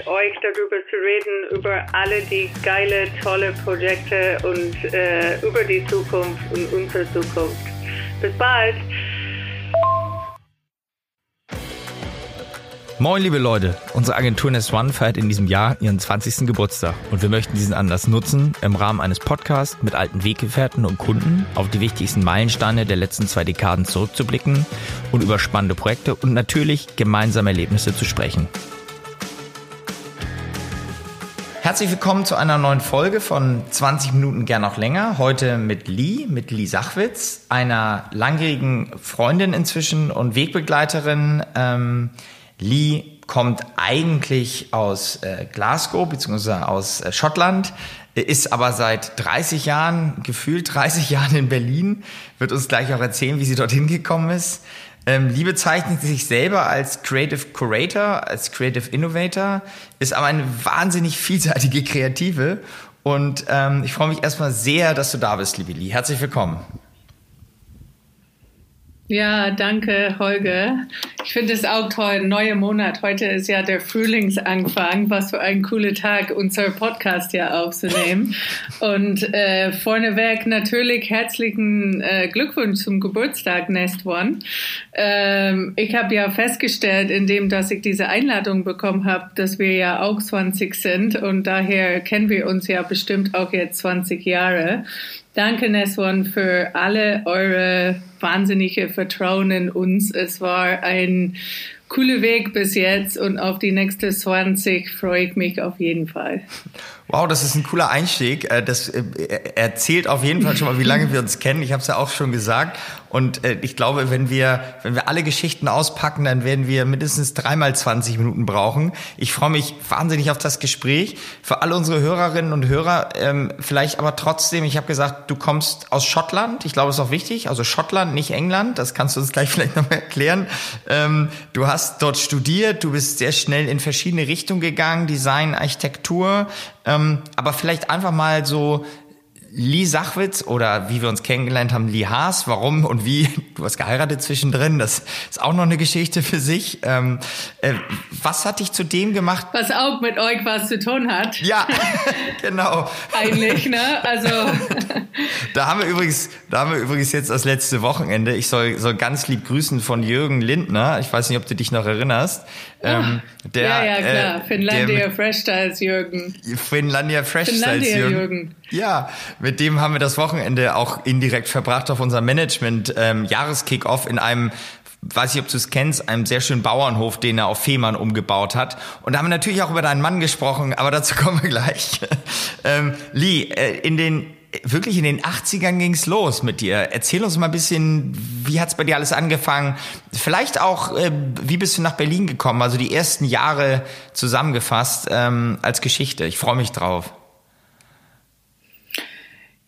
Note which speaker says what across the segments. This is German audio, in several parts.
Speaker 1: mit euch darüber zu reden, über alle die geile, tolle Projekte und äh, über die Zukunft und unsere Zukunft. Bis bald!
Speaker 2: Moin, liebe Leute. Unsere Agentur Nest One feiert in diesem Jahr ihren 20. Geburtstag und wir möchten diesen Anlass nutzen, im Rahmen eines Podcasts mit alten Weggefährten und Kunden auf die wichtigsten Meilensteine der letzten zwei Dekaden zurückzublicken und über spannende Projekte und natürlich gemeinsame Erlebnisse zu sprechen. Herzlich willkommen zu einer neuen Folge von 20 Minuten gern noch länger. Heute mit Lee, mit Lee Sachwitz, einer langjährigen Freundin inzwischen und Wegbegleiterin. Ähm, Lee kommt eigentlich aus äh, Glasgow bzw. aus äh, Schottland, ist aber seit 30 Jahren, gefühlt 30 Jahren in Berlin, wird uns gleich auch erzählen, wie sie dorthin gekommen ist. Ähm, Lee bezeichnet sich selber als Creative Curator, als Creative Innovator, ist aber eine wahnsinnig vielseitige Kreative. Und ähm, ich freue mich erstmal sehr, dass du da bist, liebe Lee. Herzlich willkommen.
Speaker 1: Ja, danke, Holger. Ich finde es auch toll. Neuer Monat. Heute ist ja der Frühlingsanfang. Was für ein cooler Tag, unser Podcast ja aufzunehmen. Und äh, vorneweg natürlich herzlichen äh, Glückwunsch zum Geburtstag, Nest One. Ähm, ich habe ja festgestellt, indem dass ich diese Einladung bekommen habe, dass wir ja auch 20 sind und daher kennen wir uns ja bestimmt auch jetzt 20 Jahre. Danke, Neswan, für alle eure wahnsinnige Vertrauen in uns. Es war ein cooler Weg bis jetzt und auf die nächste 20 freue ich mich auf jeden Fall.
Speaker 2: Wow, das ist ein cooler Einstieg. Äh, das äh, erzählt auf jeden Fall schon mal, wie lange wir uns kennen. Ich habe es ja auch schon gesagt. Und äh, ich glaube, wenn wir, wenn wir alle Geschichten auspacken, dann werden wir mindestens dreimal 20 Minuten brauchen. Ich freue mich wahnsinnig auf das Gespräch. Für alle unsere Hörerinnen und Hörer, ähm, vielleicht aber trotzdem, ich habe gesagt, du kommst aus Schottland. Ich glaube, das ist auch wichtig. Also Schottland, nicht England. Das kannst du uns gleich vielleicht noch mal erklären. Ähm, du hast dort studiert. Du bist sehr schnell in verschiedene Richtungen gegangen. Design, Architektur. Ähm, aber vielleicht einfach mal so Lee Sachwitz oder wie wir uns kennengelernt haben, Lee Haas, warum und wie, du hast geheiratet zwischendrin, das ist auch noch eine Geschichte für sich. Ähm, äh, was hat dich zu dem gemacht?
Speaker 1: Was auch mit euch was zu tun hat.
Speaker 2: Ja, genau.
Speaker 1: Eigentlich, ne? Also.
Speaker 2: da haben wir übrigens, da haben wir übrigens jetzt das letzte Wochenende. Ich soll, soll ganz lieb grüßen von Jürgen Lindner. Ich weiß nicht, ob du dich noch erinnerst.
Speaker 1: Ähm, der, ja, ja, klar. Äh, Finlandia Fresh Styles Jürgen.
Speaker 2: Finlandia Fresh Styles Jürgen. Jürgen. Ja, mit dem haben wir das Wochenende auch indirekt verbracht auf unserem Management ähm, Jahreskickoff in einem weiß ich, ob du es kennst, einem sehr schönen Bauernhof, den er auf Fehmarn umgebaut hat. Und da haben wir natürlich auch über deinen Mann gesprochen, aber dazu kommen wir gleich. ähm, Lee, äh, in den wirklich in den 80ern ging's los mit dir. Erzähl uns mal ein bisschen, wie hat's bei dir alles angefangen? Vielleicht auch, äh, wie bist du nach Berlin gekommen? Also die ersten Jahre zusammengefasst ähm, als Geschichte. Ich freue mich drauf.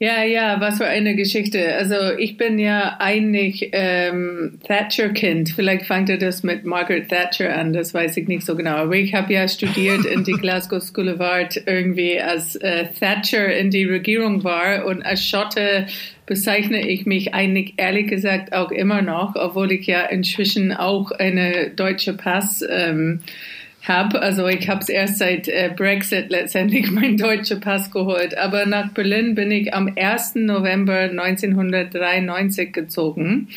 Speaker 1: Ja, ja, was für eine Geschichte. Also ich bin ja eigentlich ähm, Thatcher-Kind. Vielleicht fangt ihr das mit Margaret Thatcher an, das weiß ich nicht so genau. Aber ich habe ja studiert in die Glasgow School of Art irgendwie, als äh, Thatcher in die Regierung war und als Schotte bezeichne ich mich eigentlich ehrlich gesagt auch immer noch, obwohl ich ja inzwischen auch eine deutsche Pass ähm, habe. Also ich habe es erst seit äh, Brexit letztendlich meinen deutschen Pass geholt. Aber nach Berlin bin ich am 1. November 1993 gezogen.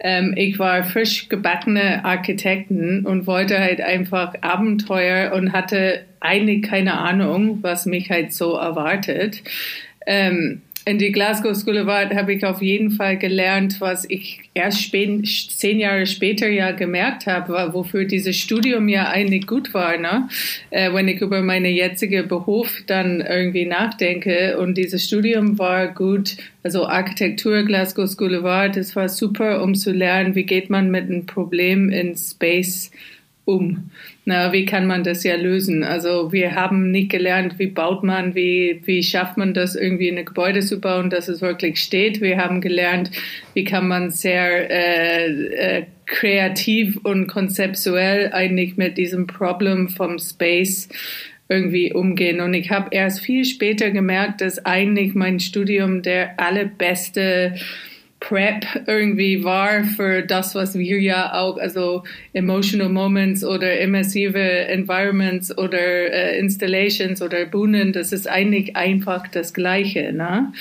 Speaker 1: Ähm, ich war frisch gebackene Architektin und wollte halt einfach Abenteuer und hatte eigentlich keine Ahnung, was mich halt so erwartet. Ähm, in die Glasgow School of Art habe ich auf jeden Fall gelernt, was ich erst spät, zehn Jahre später ja gemerkt habe, wofür dieses Studium ja eigentlich gut war, ne? Äh, wenn ich über meine jetzige Beruf dann irgendwie nachdenke. Und dieses Studium war gut, also Architektur, Glasgow School of Art, das war super, um zu lernen, wie geht man mit einem Problem in Space um. Na, wie kann man das ja lösen? Also wir haben nicht gelernt, wie baut man, wie, wie schafft man das irgendwie ein Gebäude zu bauen, dass es wirklich steht. Wir haben gelernt, wie kann man sehr äh, äh, kreativ und konzeptuell eigentlich mit diesem Problem vom Space irgendwie umgehen. Und ich habe erst viel später gemerkt, dass eigentlich mein Studium der allerbeste Prep irgendwie war für das, was wir ja auch, also emotional moments oder immersive environments oder äh, installations oder Bühnen, das ist eigentlich einfach das Gleiche. Ne?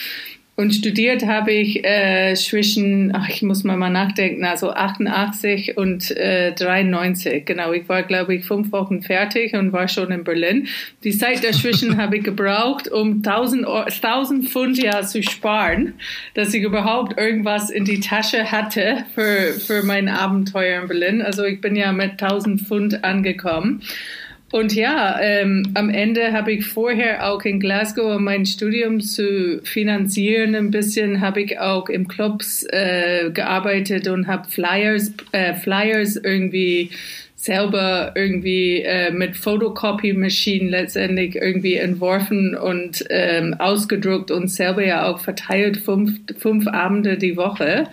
Speaker 1: Und studiert habe ich äh, zwischen, ach, ich muss mal mal nachdenken, also 88 und äh, 93. Genau, ich war, glaube ich, fünf Wochen fertig und war schon in Berlin. Die Zeit dazwischen habe ich gebraucht, um 1000, 1000 Pfund ja zu sparen, dass ich überhaupt irgendwas in die Tasche hatte für, für mein Abenteuer in Berlin. Also ich bin ja mit 1000 Pfund angekommen. Und ja, ähm, am Ende habe ich vorher auch in Glasgow, um mein Studium zu finanzieren, ein bisschen habe ich auch im Clubs äh, gearbeitet und habe Flyers, äh, Flyers irgendwie selber irgendwie äh, mit Photocopy-Maschinen letztendlich irgendwie entworfen und ähm, ausgedruckt und selber ja auch verteilt fünf, fünf Abende die Woche.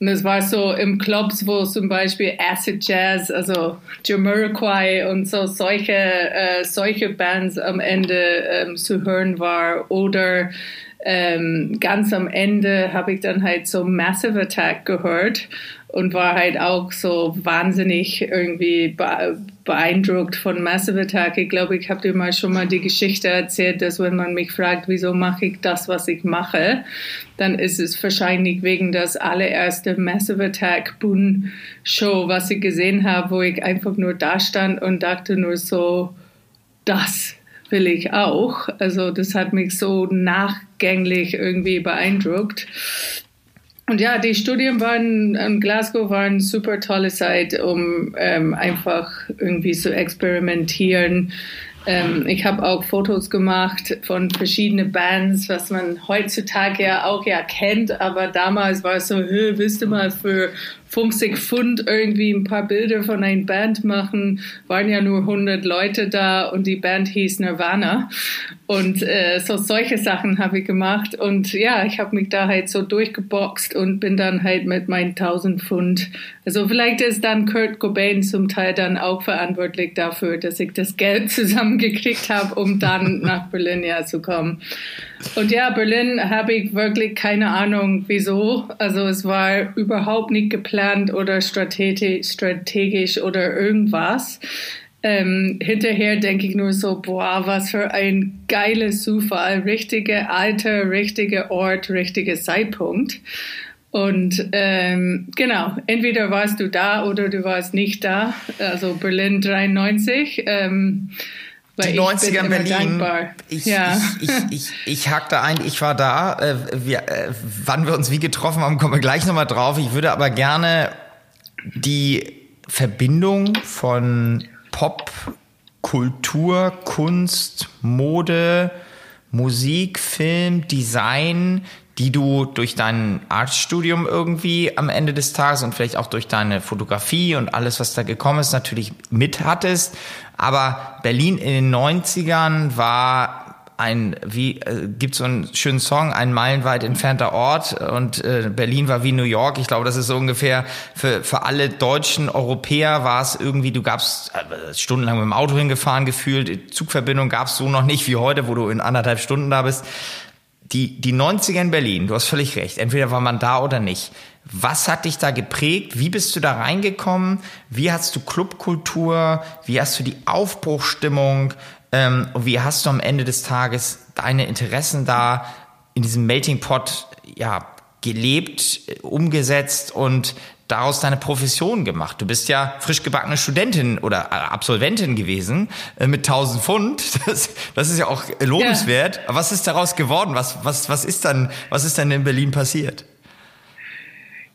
Speaker 1: Und es war so im Clubs, wo zum Beispiel Acid Jazz, also Jamiroquai und so solche, äh, solche Bands am Ende ähm, zu hören war. Oder ähm, ganz am Ende habe ich dann halt so Massive Attack gehört und war halt auch so wahnsinnig irgendwie beeindruckt von Massive Attack. Ich glaube, ich habe dir mal schon mal die Geschichte erzählt, dass wenn man mich fragt, wieso mache ich das, was ich mache, dann ist es wahrscheinlich wegen das allererste Massive Attack Boon Show, was ich gesehen habe, wo ich einfach nur da stand und dachte nur so, das will ich auch. Also das hat mich so nachgänglich irgendwie beeindruckt. Und ja, die Studien waren in Glasgow waren super tolle Zeit, um ähm, einfach irgendwie zu experimentieren. Ähm, ich habe auch Fotos gemacht von verschiedenen Bands, was man heutzutage ja auch ja kennt, aber damals war es so, willst du mal für 50 Pfund irgendwie ein paar Bilder von einer Band machen, waren ja nur 100 Leute da und die Band hieß Nirvana. Und äh, so solche Sachen habe ich gemacht. Und ja, ich habe mich da halt so durchgeboxt und bin dann halt mit meinen 1000 Pfund. Also vielleicht ist dann Kurt Cobain zum Teil dann auch verantwortlich dafür, dass ich das Geld zusammengekriegt habe, um dann nach Berlin ja zu kommen. Und ja, Berlin habe ich wirklich keine Ahnung, wieso. Also es war überhaupt nicht geplant oder strategisch, oder irgendwas. Ähm, hinterher denke ich nur so, boah, was für ein geiles Zufall. Richtige Alter, richtiger Ort, richtiger Zeitpunkt. Und ähm, genau, entweder warst du da oder du warst nicht da. Also Berlin 93. Ähm,
Speaker 2: die 90er in Berlin. Ich, ja. ich, ich, ich, ich hackte ein, ich war da. Äh, wir, äh, wann wir uns wie getroffen haben, kommen wir gleich nochmal drauf. Ich würde aber gerne die Verbindung von Pop, Kultur, Kunst, Mode, Musik, Film, Design, die du durch dein Artstudium irgendwie am Ende des Tages und vielleicht auch durch deine Fotografie und alles, was da gekommen ist, natürlich mit hattest. Aber Berlin in den 90ern war ein, wie äh, gibt so einen schönen Song, ein meilenweit entfernter Ort und äh, Berlin war wie New York. Ich glaube, das ist so ungefähr für, für alle deutschen Europäer war es irgendwie, du gabst äh, stundenlang mit dem Auto hingefahren gefühlt, Zugverbindung gab es so noch nicht wie heute, wo du in anderthalb Stunden da bist. Die, die 90er in Berlin, du hast völlig recht, entweder war man da oder nicht. Was hat dich da geprägt? Wie bist du da reingekommen? Wie hast du Clubkultur? Wie hast du die Aufbruchstimmung? Ähm, und wie hast du am Ende des Tages deine Interessen da in diesem Melting Pot ja, gelebt, umgesetzt und daraus deine Profession gemacht. Du bist ja frisch gebackene Studentin oder äh, Absolventin gewesen äh, mit 1000 Pfund. Das, das ist ja auch lobenswert. Ja. Was ist daraus geworden? Was, was, was ist dann, was ist dann in Berlin passiert?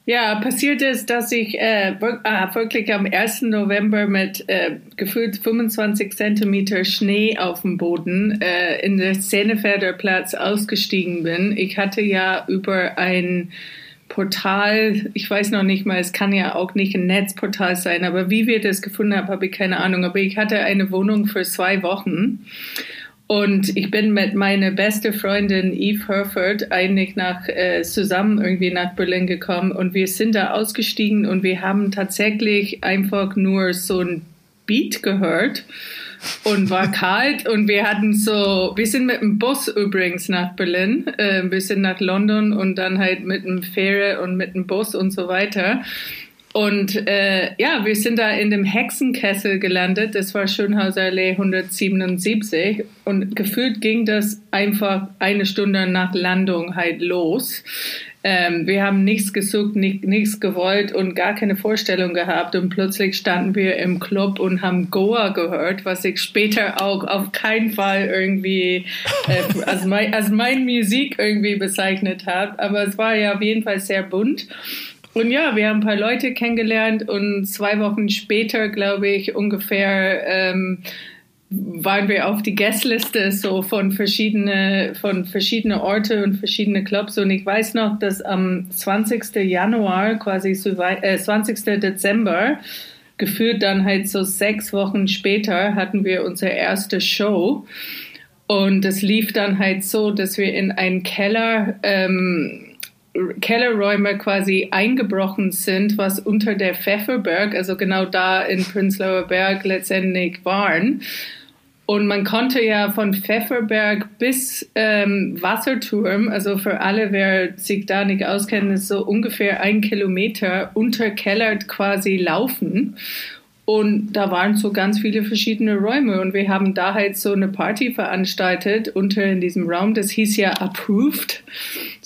Speaker 1: Ja, passiert ist, dass ich äh, äh wirklich am 1. November mit äh, gefühlt 25 Zentimeter Schnee auf dem Boden äh, in der Szenefelder Platz ausgestiegen bin. Ich hatte ja über ein Portal, ich weiß noch nicht mal, es kann ja auch nicht ein Netzportal sein, aber wie wir das gefunden haben, habe ich keine Ahnung. Aber ich hatte eine Wohnung für zwei Wochen und ich bin mit meiner beste Freundin Eve Herford eigentlich nach, äh, zusammen irgendwie nach Berlin gekommen und wir sind da ausgestiegen und wir haben tatsächlich einfach nur so ein Beat gehört und war kalt und wir hatten so, wir sind mit dem Bus übrigens nach Berlin, äh, wir sind nach London und dann halt mit dem Fähre und mit dem Bus und so weiter. Und äh, ja, wir sind da in dem Hexenkessel gelandet. Das war Schönhauserallee 177. Und gefühlt ging das einfach eine Stunde nach Landung halt los. Ähm, wir haben nichts gesucht, nicht, nichts gewollt und gar keine Vorstellung gehabt. Und plötzlich standen wir im Club und haben Goa gehört, was ich später auch auf keinen Fall irgendwie äh, als, mein, als mein Musik irgendwie bezeichnet habe. Aber es war ja auf jeden Fall sehr bunt. Und ja, wir haben ein paar Leute kennengelernt und zwei Wochen später, glaube ich, ungefähr ähm, waren wir auf die Guestliste so von verschiedene von verschiedene Orte und verschiedene Clubs und ich weiß noch, dass am 20. Januar quasi äh, 20. Dezember gefühlt dann halt so sechs Wochen später hatten wir unsere erste Show und es lief dann halt so, dass wir in einen Keller ähm, Kellerräume quasi eingebrochen sind, was unter der Pfefferberg, also genau da in Prenzlauer Berg letztendlich waren. Und man konnte ja von Pfefferberg bis ähm, Wasserturm, also für alle, wer sich da nicht auskennt, ist so ungefähr ein Kilometer unterkellert quasi laufen. Und da waren so ganz viele verschiedene Räume und wir haben da halt so eine Party veranstaltet unter in diesem Raum. Das hieß ja Approved.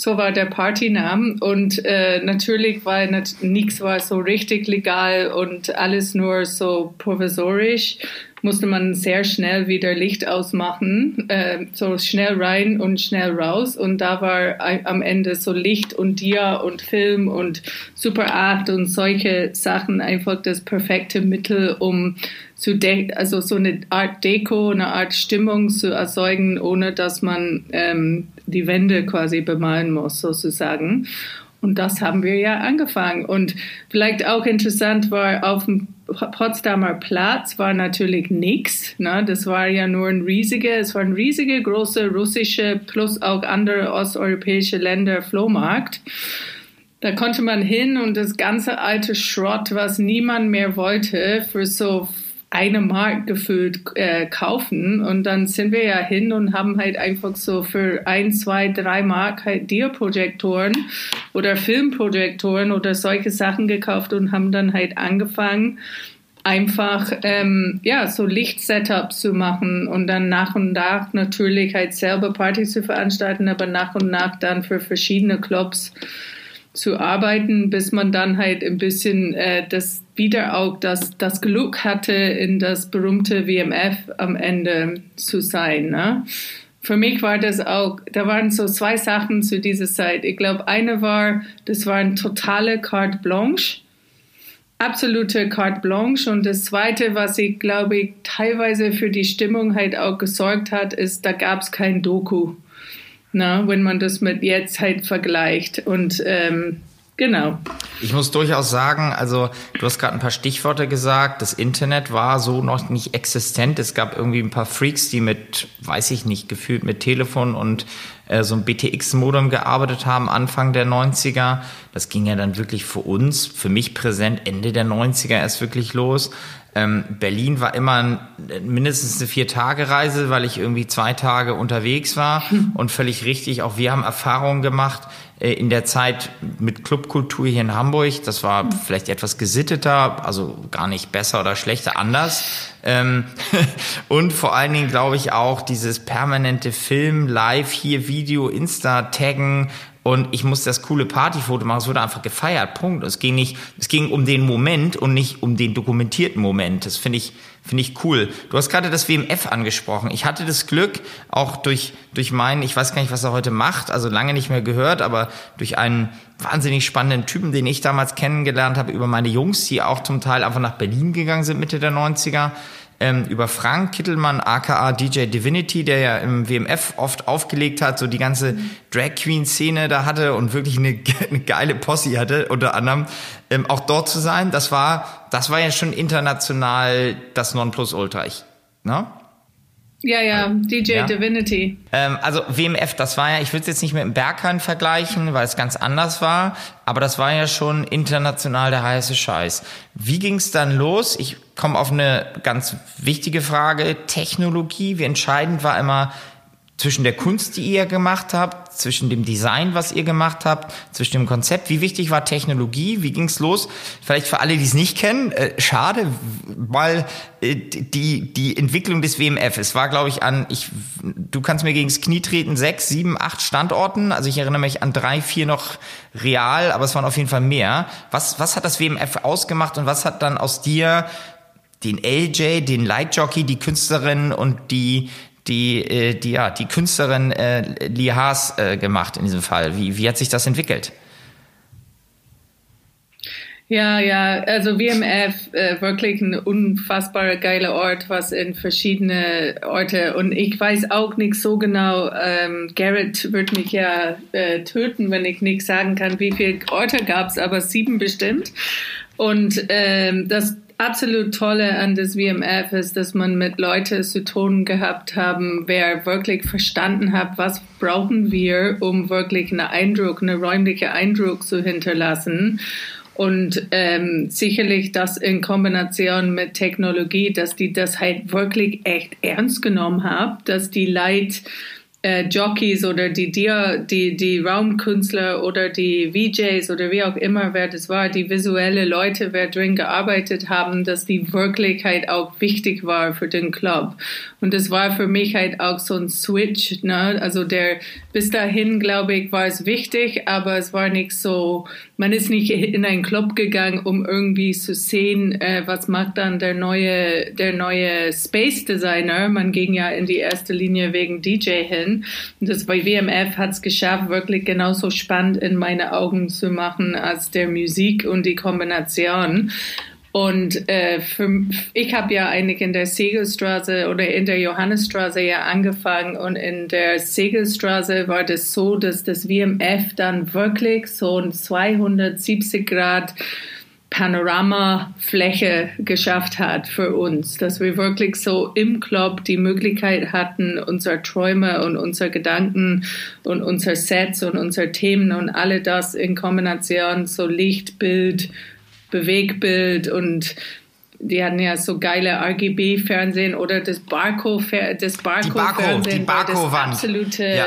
Speaker 1: So war der Partyname. Und äh, natürlich war nichts war so richtig legal und alles nur so provisorisch musste man sehr schnell wieder Licht ausmachen, äh, so schnell rein und schnell raus. Und da war am Ende so Licht und Dia und Film und Super 8 und solche Sachen einfach das perfekte Mittel, um zu also so eine Art Deko, eine Art Stimmung zu erzeugen, ohne dass man ähm, die Wände quasi bemalen muss, sozusagen. Und das haben wir ja angefangen. Und vielleicht auch interessant war, auf dem Potsdamer Platz war natürlich nichts. Ne? Das war ja nur ein riesiger, es war ein riesiger, großer russische plus auch andere osteuropäische Länder Flohmarkt. Da konnte man hin und das ganze alte Schrott, was niemand mehr wollte, für so eine Mark gefüllt äh, kaufen. Und dann sind wir ja hin und haben halt einfach so für ein, zwei, drei Mark halt Diaprojektoren oder Filmprojektoren oder solche Sachen gekauft und haben dann halt angefangen einfach ähm, ja so Lichtsetups zu machen und dann nach und nach natürlich halt selber Partys zu veranstalten, aber nach und nach dann für verschiedene Clubs zu arbeiten, bis man dann halt ein bisschen äh, das wieder auch das, das Glück hatte, in das berühmte WMF am Ende zu sein. Ne? Für mich war das auch, da waren so zwei Sachen zu dieser Zeit. Ich glaube, eine war, das war ein totale carte blanche, absolute carte blanche. Und das zweite, was ich glaube ich teilweise für die Stimmung halt auch gesorgt hat, ist, da gab es kein Doku. Na, wenn man das mit jetzt halt vergleicht. Und ähm, Genau.
Speaker 2: Ich muss durchaus sagen, also du hast gerade ein paar Stichworte gesagt. Das Internet war so noch nicht existent. Es gab irgendwie ein paar Freaks, die mit, weiß ich nicht, gefühlt mit Telefon und äh, so ein BTX-Modem gearbeitet haben, Anfang der 90er. Das ging ja dann wirklich für uns, für mich präsent, Ende der 90er erst wirklich los. Ähm, Berlin war immer ein, mindestens eine Vier-Tage-Reise, weil ich irgendwie zwei Tage unterwegs war und völlig richtig, auch wir haben Erfahrungen gemacht äh, in der Zeit mit Clubkultur hier in Hamburg. Das war mhm. vielleicht etwas gesitteter, also gar nicht besser oder schlechter, anders. Ähm, und vor allen Dingen glaube ich auch dieses permanente Film, Live, hier Video, Insta, Taggen, und ich musste das coole Partyfoto machen. Es wurde einfach gefeiert. Punkt. Es ging nicht, es ging um den Moment und nicht um den dokumentierten Moment. Das finde ich, finde ich cool. Du hast gerade das WMF angesprochen. Ich hatte das Glück, auch durch, durch meinen, ich weiß gar nicht, was er heute macht, also lange nicht mehr gehört, aber durch einen wahnsinnig spannenden Typen, den ich damals kennengelernt habe, über meine Jungs, die auch zum Teil einfach nach Berlin gegangen sind, Mitte der 90er ähm, über Frank Kittelmann, aka DJ Divinity, der ja im WMF oft aufgelegt hat, so die ganze Drag Queen Szene da hatte und wirklich eine, eine geile Posse hatte, unter anderem ähm, auch dort zu sein. Das war, das war ja schon international das Nonplusultra. Ich, ne?
Speaker 1: Ja, ja, DJ ja? Divinity.
Speaker 2: Ähm, also WMF, das war ja, ich würde es jetzt nicht mit dem Berghain vergleichen, weil es ganz anders war, aber das war ja schon international der heiße Scheiß. Wie ging es dann los? Ich komme auf eine ganz wichtige Frage. Technologie, wie entscheidend war immer zwischen der Kunst, die ihr gemacht habt, zwischen dem Design, was ihr gemacht habt, zwischen dem Konzept. Wie wichtig war Technologie? Wie ging's los? Vielleicht für alle, die es nicht kennen, äh, schade, weil äh, die die Entwicklung des WMF, es war, glaube ich, an ich du kannst mir gegens Knie treten sechs, sieben, acht Standorten. Also ich erinnere mich an drei, vier noch real, aber es waren auf jeden Fall mehr. Was was hat das WMF ausgemacht und was hat dann aus dir den LJ, den Lightjockey, die Künstlerin und die die, äh, die, ja, die Künstlerin äh, Lee Haas äh, gemacht in diesem Fall? Wie, wie hat sich das entwickelt?
Speaker 1: Ja, ja, also WMF, äh, wirklich ein unfassbar geiler Ort, was in verschiedene Orte und ich weiß auch nicht so genau, ähm, Garrett wird mich ja äh, töten, wenn ich nicht sagen kann, wie viele Orte gab's, aber sieben bestimmt. Und ähm, das absolut Tolle an das WMF ist, dass man mit Leuten zu tun gehabt haben, wer wirklich verstanden hat, was brauchen wir, um wirklich einen Eindruck, einen räumlichen Eindruck zu hinterlassen. Und ähm, sicherlich das in Kombination mit Technologie, dass die das halt wirklich echt ernst genommen haben, dass die Leute äh, Jockeys oder die, die, die, die Raumkünstler oder die VJs oder wie auch immer, wer das war, die visuelle Leute, wer drin gearbeitet haben, dass die Wirklichkeit auch wichtig war für den Club. Und das war für mich halt auch so ein Switch, ne? Also der, bis dahin, glaube ich, war es wichtig, aber es war nicht so, man ist nicht in einen Club gegangen, um irgendwie zu sehen, äh, was macht dann der neue, der neue Space Designer. Man ging ja in die erste Linie wegen DJ hin. Und das bei WMF hat es geschafft, wirklich genauso spannend in meine Augen zu machen als der Musik und die Kombination. Und äh, für, ich habe ja eigentlich in der Segelstraße oder in der Johannesstraße ja angefangen und in der Segelstraße war das so, dass das WMF dann wirklich so ein 270 Grad Panoramafläche geschafft hat für uns, dass wir wirklich so im Club die Möglichkeit hatten, unsere Träume und unsere Gedanken und unser Sets und unsere Themen und alle das in Kombination so Licht, Bild, Bewegbild und die hatten ja so geile RGB-Fernsehen oder das Barco, das Barco-Fernsehen
Speaker 2: Barco, die Barco
Speaker 1: war das absolute, ja.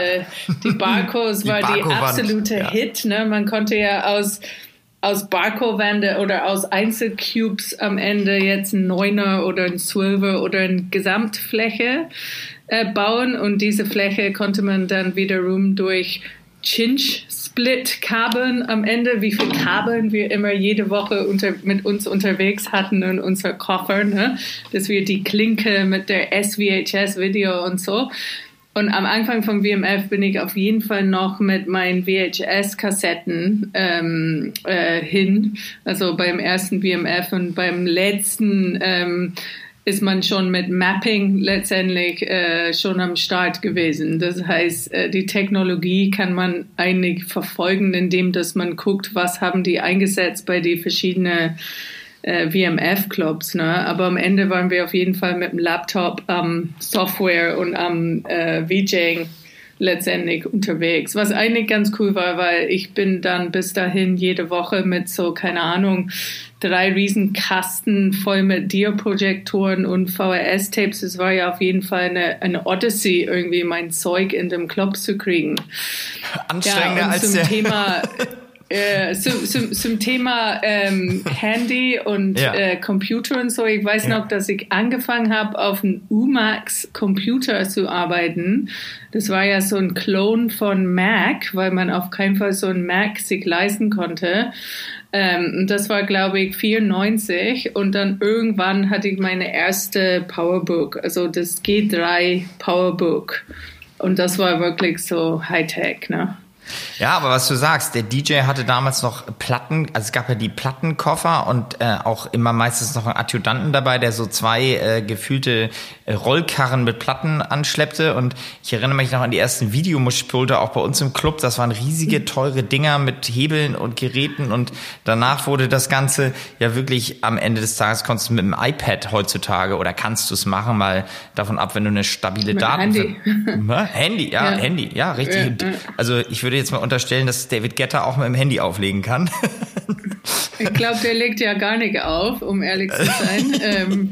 Speaker 1: die Barcos war die, die absolute. Hit, ne? Man konnte ja aus aus Barco-Wände oder aus Einzelcubes am Ende jetzt ein Neuner oder ein Zwölfer oder eine Gesamtfläche äh, bauen und diese Fläche konnte man dann wiederum durch Chinch-Split-Kabeln am Ende, wie viel Kabeln wir immer jede Woche unter, mit uns unterwegs hatten in unser Koffer, ne? dass wir die Klinke mit der SVHS-Video und so. Und am Anfang vom WMF bin ich auf jeden Fall noch mit meinen VHS-Kassetten ähm, äh, hin. Also beim ersten WMF und beim letzten ähm, ist man schon mit Mapping letztendlich äh, schon am Start gewesen. Das heißt, äh, die Technologie kann man eigentlich verfolgen, indem dass man guckt, was haben die eingesetzt bei den verschiedenen äh, VMF-Clubs. Ne? Aber am Ende waren wir auf jeden Fall mit dem Laptop am Software und am äh, VJing letztendlich unterwegs. Was eigentlich ganz cool war, weil ich bin dann bis dahin jede Woche mit so, keine Ahnung, drei riesen Kasten voll mit Diaprojektoren und VHS-Tapes. Es war ja auf jeden Fall eine, eine Odyssey, irgendwie mein Zeug in dem Club zu kriegen.
Speaker 2: Anstrengender ja, als
Speaker 1: zum
Speaker 2: der
Speaker 1: Thema äh, zum, zum, zum Thema ähm, Handy und ja. äh, Computer und so. Ich weiß ja. noch, dass ich angefangen habe, auf einem UMAX Computer zu arbeiten. Das war ja so ein Klon von Mac, weil man auf keinen Fall so ein Mac sich leisten konnte. Ähm, das war, glaube ich, 94 und dann irgendwann hatte ich meine erste Powerbook, also das G3 Powerbook. Und das war wirklich so Hightech, ne?
Speaker 2: Ja, aber was du sagst, der DJ hatte damals noch Platten, also es gab ja die Plattenkoffer und äh, auch immer meistens noch einen Adjutanten dabei, der so zwei äh, gefühlte äh, Rollkarren mit Platten anschleppte. Und ich erinnere mich noch an die ersten Videomuschpulte auch bei uns im Club. Das waren riesige, teure Dinger mit Hebeln und Geräten. Und danach wurde das Ganze ja wirklich am Ende des Tages konntest du mit dem iPad heutzutage oder kannst du es machen, mal davon ab, wenn du eine stabile Daten.
Speaker 1: Handy.
Speaker 2: Handy, ja, ja, Handy, ja, richtig. Ja, ja. Also ich würde jetzt mal unterstellen, dass David Getter auch mit dem Handy auflegen kann.
Speaker 1: ich glaube, der legt ja gar nicht auf, um ehrlich zu sein. ähm,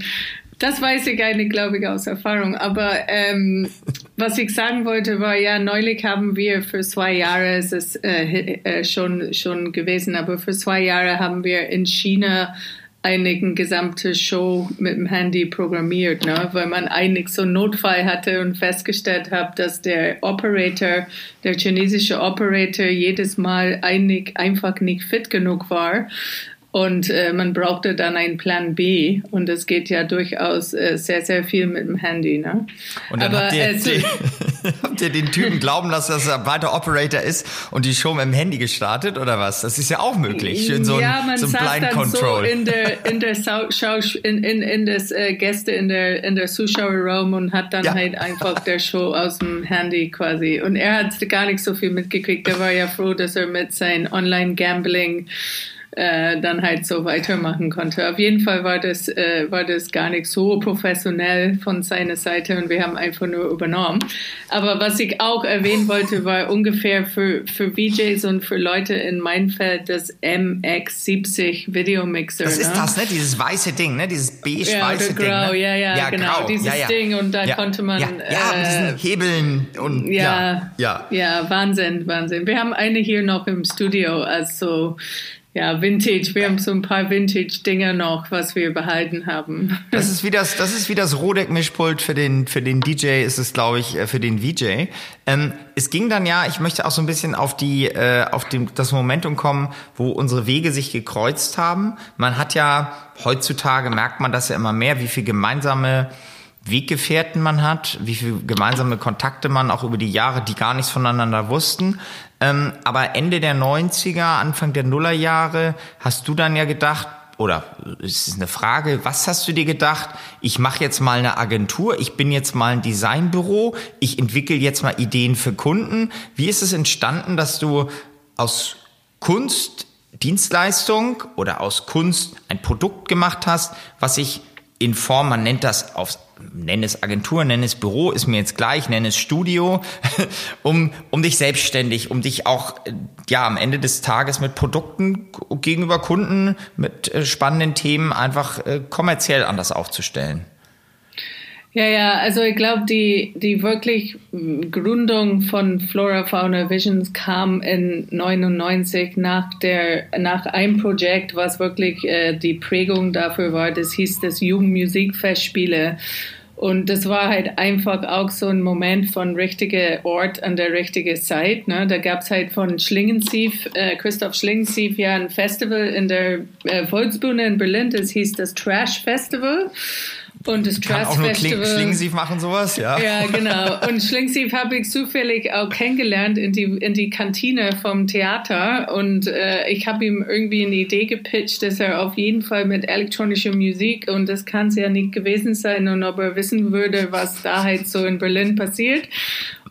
Speaker 1: das weiß ich eigentlich, glaube ich, aus Erfahrung. Aber ähm, was ich sagen wollte, war ja, neulich haben wir für zwei Jahre, es ist äh, äh, schon, schon gewesen, aber für zwei Jahre haben wir in China eine gesamte Show mit dem Handy programmiert, ne? weil man eigentlich so einen Notfall hatte und festgestellt hat, dass der Operator, der chinesische Operator jedes Mal eigentlich einfach nicht fit genug war und äh, man brauchte dann einen Plan B und es geht ja durchaus äh, sehr, sehr viel mit dem Handy. Ne?
Speaker 2: Und dann Aber, habt, ihr, äh, den, habt ihr den Typen glauben lassen, dass er weiter Operator ist und die Show mit dem Handy gestartet oder was? Das ist ja auch möglich. Schön so
Speaker 1: ja, man
Speaker 2: so ein
Speaker 1: Blind dann Control. So in der, in der Schau, in, in, in das äh, Gäste in der, in der Zuschauerraum und hat dann ja. halt einfach der Show aus dem Handy quasi. Und er hat gar nicht so viel mitgekriegt. Er war ja froh, dass er mit sein Online-Gambling äh, dann halt so weitermachen konnte. Auf jeden Fall war das, äh, war das gar nicht so professionell von seiner Seite und wir haben einfach nur übernommen. Aber was ich auch erwähnen wollte, war ungefähr für, für VJs und für Leute in meinem Feld das MX70 Videomixer.
Speaker 2: Das ist ne? das, ne? Dieses weiße Ding, ne? Dieses beige-weiße
Speaker 1: ja, Ding.
Speaker 2: Ne?
Speaker 1: Ja, ja, ja, genau. Grau. Dieses ja, ja. Ding und da konnte man.
Speaker 2: Ja, ja mit diesen äh, Hebeln und
Speaker 1: ja, ja. Ja, Wahnsinn, Wahnsinn. Wir haben eine hier noch im Studio, also ja, Vintage. Wir haben so ein paar Vintage-Dinger noch, was wir behalten haben.
Speaker 2: Das ist wie das, das ist wie das Rodeck-Mischpult für den, für den DJ, ist es, glaube ich, äh, für den VJ. Ähm, es ging dann ja, ich möchte auch so ein bisschen auf die, äh, auf dem, das Momentum kommen, wo unsere Wege sich gekreuzt haben. Man hat ja, heutzutage merkt man das ja immer mehr, wie viel gemeinsame Weggefährten man hat, wie viel gemeinsame Kontakte man auch über die Jahre, die gar nichts voneinander wussten. Ähm, aber Ende der 90er, Anfang der Nullerjahre hast du dann ja gedacht, oder es ist eine Frage, was hast du dir gedacht? Ich mache jetzt mal eine Agentur, ich bin jetzt mal ein Designbüro, ich entwickle jetzt mal Ideen für Kunden. Wie ist es entstanden, dass du aus Kunst Dienstleistung oder aus Kunst ein Produkt gemacht hast, was sich in Form, man nennt das aufs nenn es Agentur, nenn es Büro, ist mir jetzt gleich, nenn es Studio, um, um dich selbstständig, um dich auch ja am Ende des Tages mit Produkten gegenüber Kunden, mit äh, spannenden Themen einfach äh, kommerziell anders aufzustellen.
Speaker 1: Ja, ja, also ich glaube, die, die wirklich Gründung von Flora Fauna Visions kam in 99 nach der, nach einem Projekt, was wirklich äh, die Prägung dafür war. Das hieß das Jugendmusikfestspiele. Und das war halt einfach auch so ein Moment von richtiger Ort an der richtigen Zeit. Ne? Da gab's halt von Schlingensief, äh, Christoph Schlingensief, ja ein Festival in der äh, Volksbühne in Berlin, das hieß das Trash Festival. Und das Trust
Speaker 2: auch nur Festival. Schlingensief machen sowas, ja.
Speaker 1: Ja, genau. Und Schlingensief habe ich zufällig auch kennengelernt in die, in die Kantine vom Theater. Und äh, ich habe ihm irgendwie eine Idee gepitcht, dass er auf jeden Fall mit elektronischer Musik, und das kann es ja nicht gewesen sein, und ob er wissen würde, was da halt so in Berlin passiert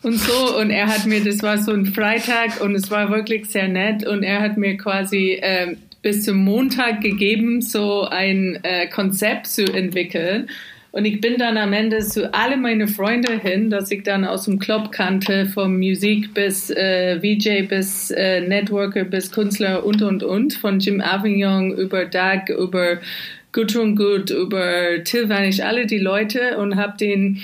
Speaker 1: und so. Und er hat mir, das war so ein Freitag und es war wirklich sehr nett. Und er hat mir quasi äh, bis zum Montag gegeben, so ein äh, Konzept zu entwickeln. Und ich bin dann am Ende zu alle meine Freunde hin, dass ich dann aus dem Club kannte, vom Musik bis äh, VJ bis äh, Networker bis Künstler und und und, von Jim Avignon über Doug, über Gudrun Good, über Till Vanish, alle die Leute und habe den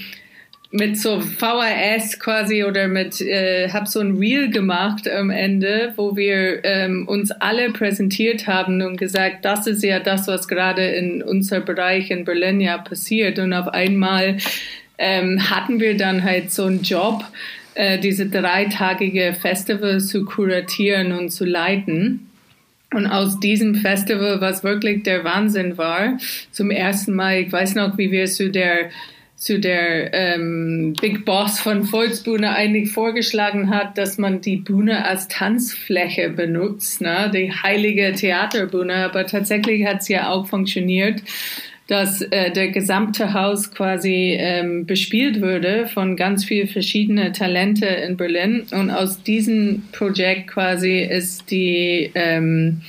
Speaker 1: mit so VHS quasi oder mit, äh, habe so ein Reel gemacht am Ende, wo wir ähm, uns alle präsentiert haben und gesagt, das ist ja das, was gerade in unser Bereich in Berlin ja passiert. Und auf einmal ähm, hatten wir dann halt so einen Job, äh, diese dreitagige Festival zu kuratieren und zu leiten. Und aus diesem Festival, was wirklich der Wahnsinn war, zum ersten Mal, ich weiß noch, wie wir zu der zu der ähm, Big Boss von Volksbühne eigentlich vorgeschlagen hat, dass man die Bühne als Tanzfläche benutzt, ne? die heilige Theaterbühne. Aber tatsächlich hat es ja auch funktioniert, dass äh, der gesamte Haus quasi ähm, bespielt würde von ganz viel verschiedene Talente in Berlin. Und aus diesem Projekt quasi ist die ähm,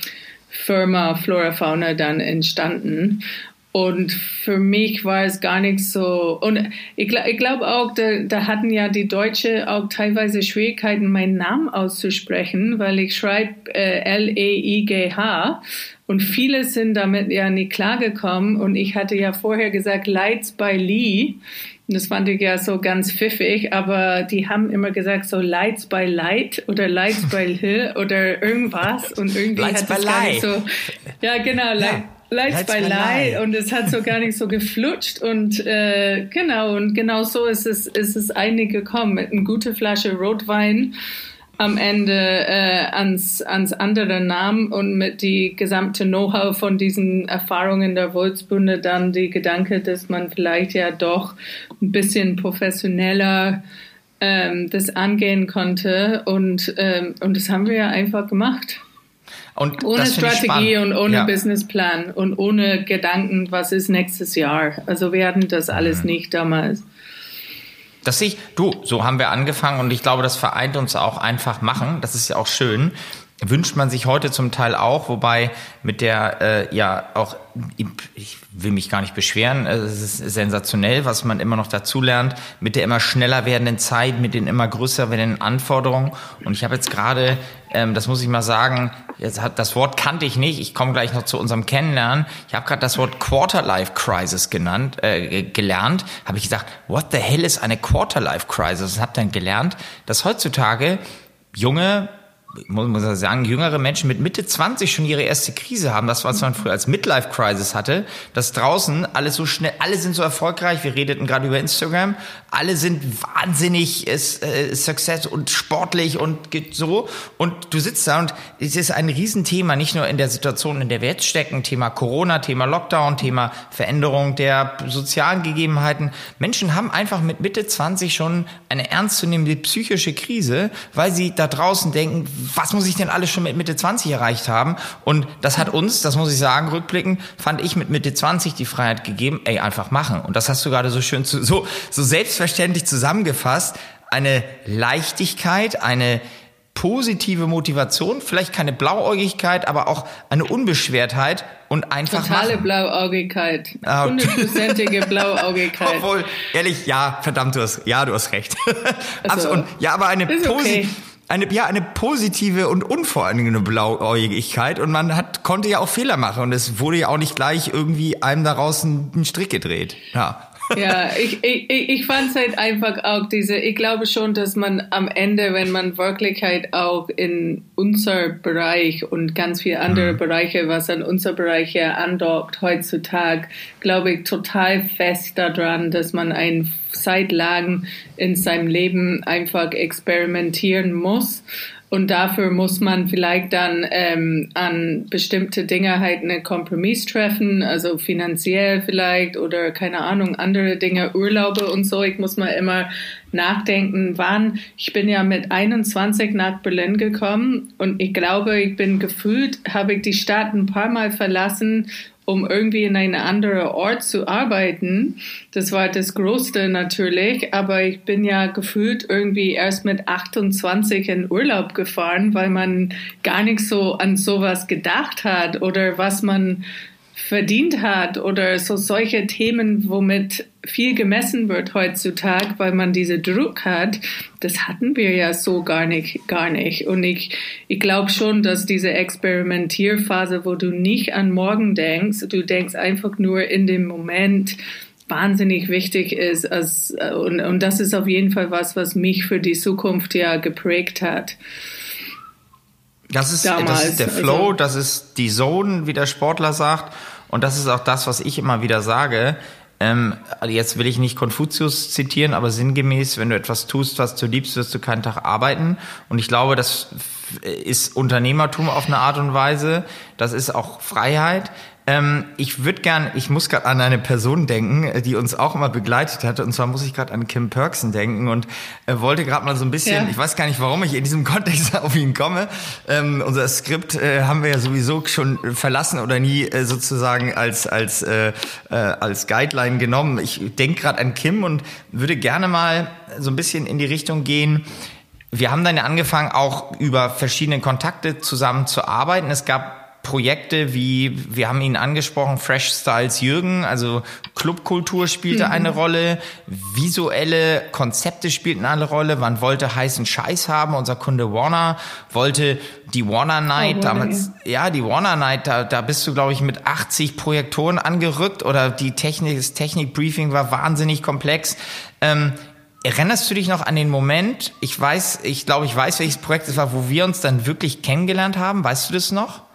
Speaker 1: Firma Flora Fauna dann entstanden. Und für mich war es gar nicht so. Und ich, ich glaube auch, da, da hatten ja die Deutsche auch teilweise Schwierigkeiten, meinen Namen auszusprechen, weil ich schreibe äh, L-E-I-G-H. Und viele sind damit ja nicht klargekommen. Und ich hatte ja vorher gesagt, Lights by Lee. Und das fand ich ja so ganz pfiffig, aber die haben immer gesagt so Lights by Light oder Lights by Hill oder irgendwas und irgendwie Lights hat das gar nicht so, ja genau, ja. Lights by Light. Und es hat so gar nicht so geflutscht. Und äh, genau. Und genau so ist es ist es einig gekommen. Mit einer gute Flasche Rotwein am Ende äh, ans, ans andere Namen und mit die gesamte Know-how von diesen Erfahrungen der Volksbunde dann die Gedanke, dass man vielleicht ja doch ein bisschen professioneller ähm, das angehen konnte. Und ähm, und das haben wir ja einfach gemacht. Und ohne Strategie und ohne ja. Businessplan und ohne Gedanken, was ist nächstes Jahr. Also wir hatten das alles mhm. nicht damals.
Speaker 2: Das sehe ich, du, so haben wir angefangen und ich glaube, das vereint uns auch einfach machen. Das ist ja auch schön wünscht man sich heute zum Teil auch, wobei mit der äh, ja auch, ich will mich gar nicht beschweren, es ist sensationell, was man immer noch dazu lernt, mit der immer schneller werdenden Zeit, mit den immer größer werdenden Anforderungen. Und ich habe jetzt gerade, ähm, das muss ich mal sagen, jetzt hat das Wort kannte ich nicht, ich komme gleich noch zu unserem Kennenlernen. Ich habe gerade das Wort Quarter-Life Crisis genannt, äh, gelernt, habe ich gesagt, what the hell ist eine Quarter-Life Crisis? Und habe dann gelernt, dass heutzutage junge muss man sagen, jüngere Menschen mit Mitte 20 schon ihre erste Krise haben. Das, was man früher als Midlife-Crisis hatte, dass draußen alles so schnell, alle sind so erfolgreich. Wir redeten gerade über Instagram. Alle sind wahnsinnig äh, Success und sportlich und so. Und du sitzt da und es ist ein Riesenthema, nicht nur in der Situation, in der wir jetzt stecken. Thema Corona, Thema Lockdown, Thema Veränderung der sozialen Gegebenheiten. Menschen haben einfach mit Mitte 20 schon eine ernstzunehmende psychische Krise, weil sie da draußen denken, was muss ich denn alles schon mit Mitte 20 erreicht haben? Und das hat uns, das muss ich sagen, rückblickend, fand ich mit Mitte 20 die Freiheit gegeben, ey, einfach machen. Und das hast du gerade so schön, zu, so, so selbstverständlich zusammengefasst. Eine Leichtigkeit, eine positive Motivation, vielleicht keine Blauäugigkeit, aber auch eine Unbeschwertheit und einfach
Speaker 1: Totale machen. Blauäugigkeit. Ah, Hundertprozentige Blauäugigkeit.
Speaker 2: Obwohl, ehrlich, ja, verdammt, du hast, ja, du hast recht. Also, und, ja, aber eine positive, okay eine, ja, eine positive und unvoreingenomene Blauäugigkeit und man hat, konnte ja auch Fehler machen und es wurde ja auch nicht gleich irgendwie einem daraus einen Strick gedreht. Ja.
Speaker 1: Ja, ich, ich, ich fand es halt einfach auch diese, ich glaube schon, dass man am Ende, wenn man wirklich halt auch in unser Bereich und ganz viele andere mhm. Bereiche, was an unser Bereich ja andockt heutzutage, glaube ich total fest daran, dass man ein Zeit lang in seinem Leben einfach experimentieren muss und dafür muss man vielleicht dann ähm, an bestimmte Dinge halt einen Kompromiss treffen, also finanziell vielleicht oder keine Ahnung, andere Dinge, Urlaube und so. Ich muss mal immer nachdenken, wann. Ich bin ja mit 21 nach Berlin gekommen und ich glaube, ich bin gefühlt, habe ich die Stadt ein paar Mal verlassen um irgendwie in einen anderen Ort zu arbeiten. Das war das Größte natürlich, aber ich bin ja gefühlt irgendwie erst mit 28 in Urlaub gefahren, weil man gar nicht so an sowas gedacht hat oder was man verdient hat oder so solche Themen, womit viel gemessen wird heutzutage, weil man diese Druck hat, das hatten wir ja so gar nicht, gar nicht. Und ich, ich glaube schon, dass diese Experimentierphase, wo du nicht an morgen denkst, du denkst einfach nur in dem Moment, wahnsinnig wichtig ist. Als, und, und das ist auf jeden Fall was, was mich für die Zukunft ja geprägt hat.
Speaker 2: Das ist, das ist der Flow, also, das ist die Zone, wie der Sportler sagt. Und das ist auch das, was ich immer wieder sage. Ähm, jetzt will ich nicht Konfuzius zitieren, aber sinngemäß, wenn du etwas tust, was du liebst, wirst du keinen Tag arbeiten. Und ich glaube, das ist Unternehmertum auf eine Art und Weise. Das ist auch Freiheit. Ähm, ich würde gern, ich muss gerade an eine Person denken, die uns auch immer begleitet hatte. Und zwar muss ich gerade an Kim Perksen denken und äh, wollte gerade mal so ein bisschen, ja. ich weiß gar nicht, warum ich in diesem Kontext auf ihn komme. Ähm, unser Skript äh, haben wir ja sowieso schon verlassen oder nie äh, sozusagen als als äh, äh, als Guideline genommen. Ich denke gerade an Kim und würde gerne mal so ein bisschen in die Richtung gehen. Wir haben dann ja angefangen, auch über verschiedene Kontakte zusammen zu arbeiten. Es gab Projekte wie, wir haben ihn angesprochen, Fresh Styles Jürgen, also Clubkultur spielte mhm. eine Rolle, visuelle Konzepte spielten eine Rolle, man wollte heißen Scheiß haben, unser Kunde Warner wollte die Warner Night, oh, damals, ja, die Warner Night, da, da bist du, glaube ich, mit 80 Projektoren angerückt oder die Technik, das Technikbriefing war wahnsinnig komplex. Ähm, Erinnerst du dich noch an den Moment? Ich weiß, ich glaube, ich weiß, welches Projekt es war, wo wir uns dann wirklich kennengelernt haben. Weißt du das noch?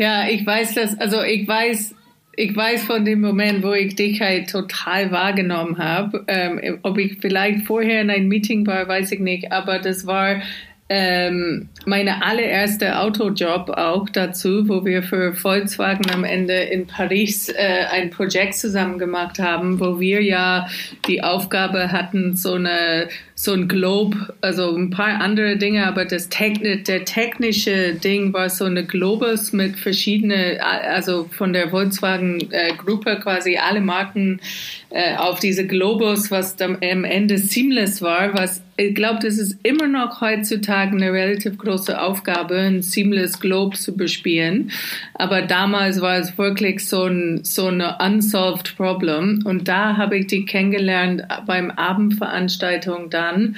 Speaker 1: Ja, ich weiß das, also ich weiß, ich weiß von dem Moment, wo ich dich halt total wahrgenommen habe. Ähm, ob ich vielleicht vorher in einem Meeting war, weiß ich nicht, aber das war ähm, meine allererste Autojob auch dazu, wo wir für Volkswagen am Ende in Paris äh, ein Projekt zusammen gemacht haben, wo wir ja die Aufgabe hatten, so eine so ein Globe, also ein paar andere Dinge, aber das Techni der technische Ding war so eine Globus mit verschiedene, also von der Volkswagen äh, Gruppe quasi alle Marken äh, auf diese Globus, was dann am Ende seamless war, was ich glaube, das ist immer noch heutzutage eine relativ große Aufgabe, ein seamless Globe zu bespielen. Aber damals war es wirklich so ein so eine unsolved Problem. Und da habe ich die kennengelernt beim Abendveranstaltung dann,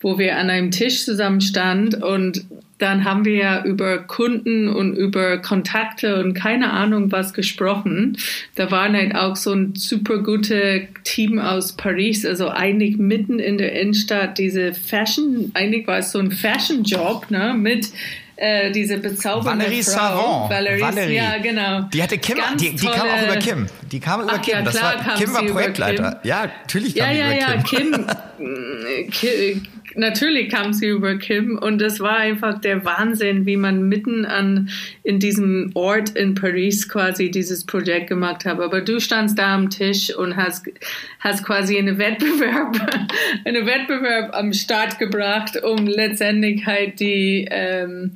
Speaker 1: wo wir an einem Tisch zusammen stand und dann haben wir ja über Kunden und über Kontakte und keine Ahnung was gesprochen. Da war halt auch so ein super gutes Team aus Paris, also eigentlich mitten in der Innenstadt, diese Fashion, eigentlich war es so ein Fashion-Job, ne, mit äh, diese bezaubernde
Speaker 2: Valerie
Speaker 1: Frau.
Speaker 2: Savant.
Speaker 1: Valerie,
Speaker 2: Valerie.
Speaker 1: Ja, genau.
Speaker 2: Die hatte Kim, die, die kam auch über Kim. Die kam über
Speaker 1: Ach,
Speaker 2: Kim.
Speaker 1: Ja,
Speaker 2: das
Speaker 1: klar
Speaker 2: war, Kim war Projektleiter.
Speaker 1: Kim.
Speaker 2: Ja, natürlich
Speaker 1: kam
Speaker 2: ja,
Speaker 1: ja,
Speaker 2: über
Speaker 1: ja,
Speaker 2: Kim.
Speaker 1: Kim, Kim natürlich kam sie über Kim und das war einfach der Wahnsinn, wie man mitten an in diesem Ort in Paris quasi dieses Projekt gemacht hat. Aber du standst da am Tisch und hast hast quasi einen Wettbewerb, einen Wettbewerb am Start gebracht, um letztendlich halt die ähm,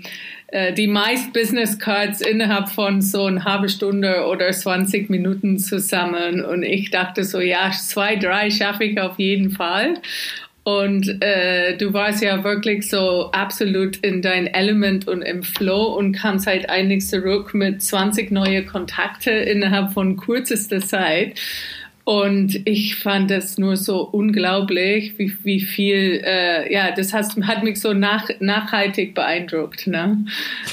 Speaker 1: äh, die meist Business Cards innerhalb von so eine halbe Stunde oder 20 Minuten zusammen. Und ich dachte so, ja, zwei, drei schaffe ich auf jeden Fall. Und äh, du warst ja wirklich so absolut in dein Element und im Flow und kamst halt eigentlich zurück mit 20 neue Kontakte innerhalb von kürzester Zeit. Und ich fand das nur so unglaublich, wie, wie viel, äh, ja, das hat, hat mich so nach, nachhaltig beeindruckt, ne?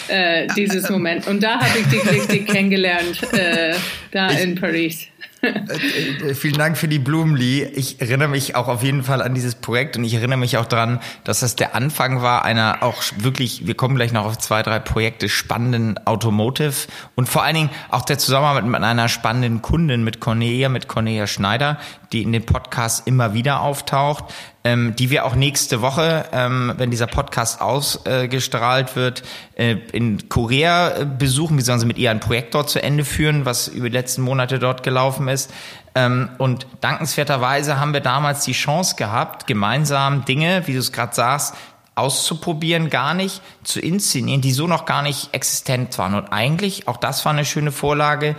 Speaker 1: Äh, dieses Moment. Und da habe ich dich richtig kennengelernt, äh, da ich, in Paris.
Speaker 2: Äh, äh, vielen Dank für die Blumen, Lee. Ich erinnere mich auch auf jeden Fall an dieses Projekt und ich erinnere mich auch daran, dass das der Anfang war einer auch wirklich, wir kommen gleich noch auf zwei, drei Projekte, spannenden Automotive und vor allen Dingen auch der Zusammenarbeit mit einer spannenden Kundin, mit Cornelia, mit Cornelia Schneider, die in den Podcasts immer wieder auftaucht ähm, die wir auch nächste Woche, ähm, wenn dieser Podcast ausgestrahlt äh, wird, äh, in Korea äh, besuchen, beziehungsweise mit ihr ein Projekt dort zu Ende führen, was über die letzten Monate dort gelaufen ist. Ähm, und dankenswerterweise haben wir damals die Chance gehabt, gemeinsam Dinge, wie du es gerade sagst, auszuprobieren, gar nicht zu inszenieren, die so noch gar nicht existent waren. Und eigentlich, auch das war eine schöne Vorlage,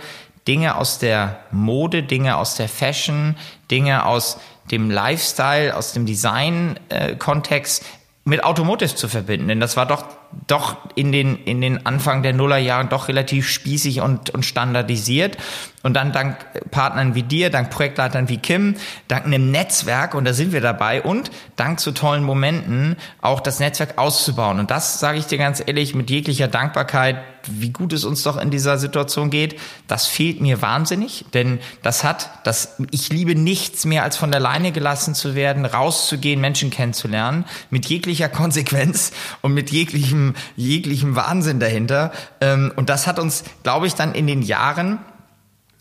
Speaker 2: Dinge aus der Mode, Dinge aus der Fashion, Dinge aus dem Lifestyle, aus dem Design-Kontext mit Automotive zu verbinden. Denn das war doch, doch in den, in den Anfang der Nullerjahren doch relativ spießig und, und standardisiert. Und dann dank Partnern wie dir, dank Projektleitern wie Kim, dank einem Netzwerk, und da sind wir dabei, und dank zu tollen Momenten auch das Netzwerk auszubauen. Und das sage ich dir ganz ehrlich mit jeglicher Dankbarkeit, wie gut es uns doch in dieser Situation geht. Das fehlt mir wahnsinnig, denn das hat, das, ich liebe nichts mehr als von der Leine gelassen zu werden, rauszugehen, Menschen kennenzulernen, mit jeglicher Konsequenz und mit jeglichem, jeglichem Wahnsinn dahinter. Ähm, und das hat uns, glaube ich, dann in den Jahren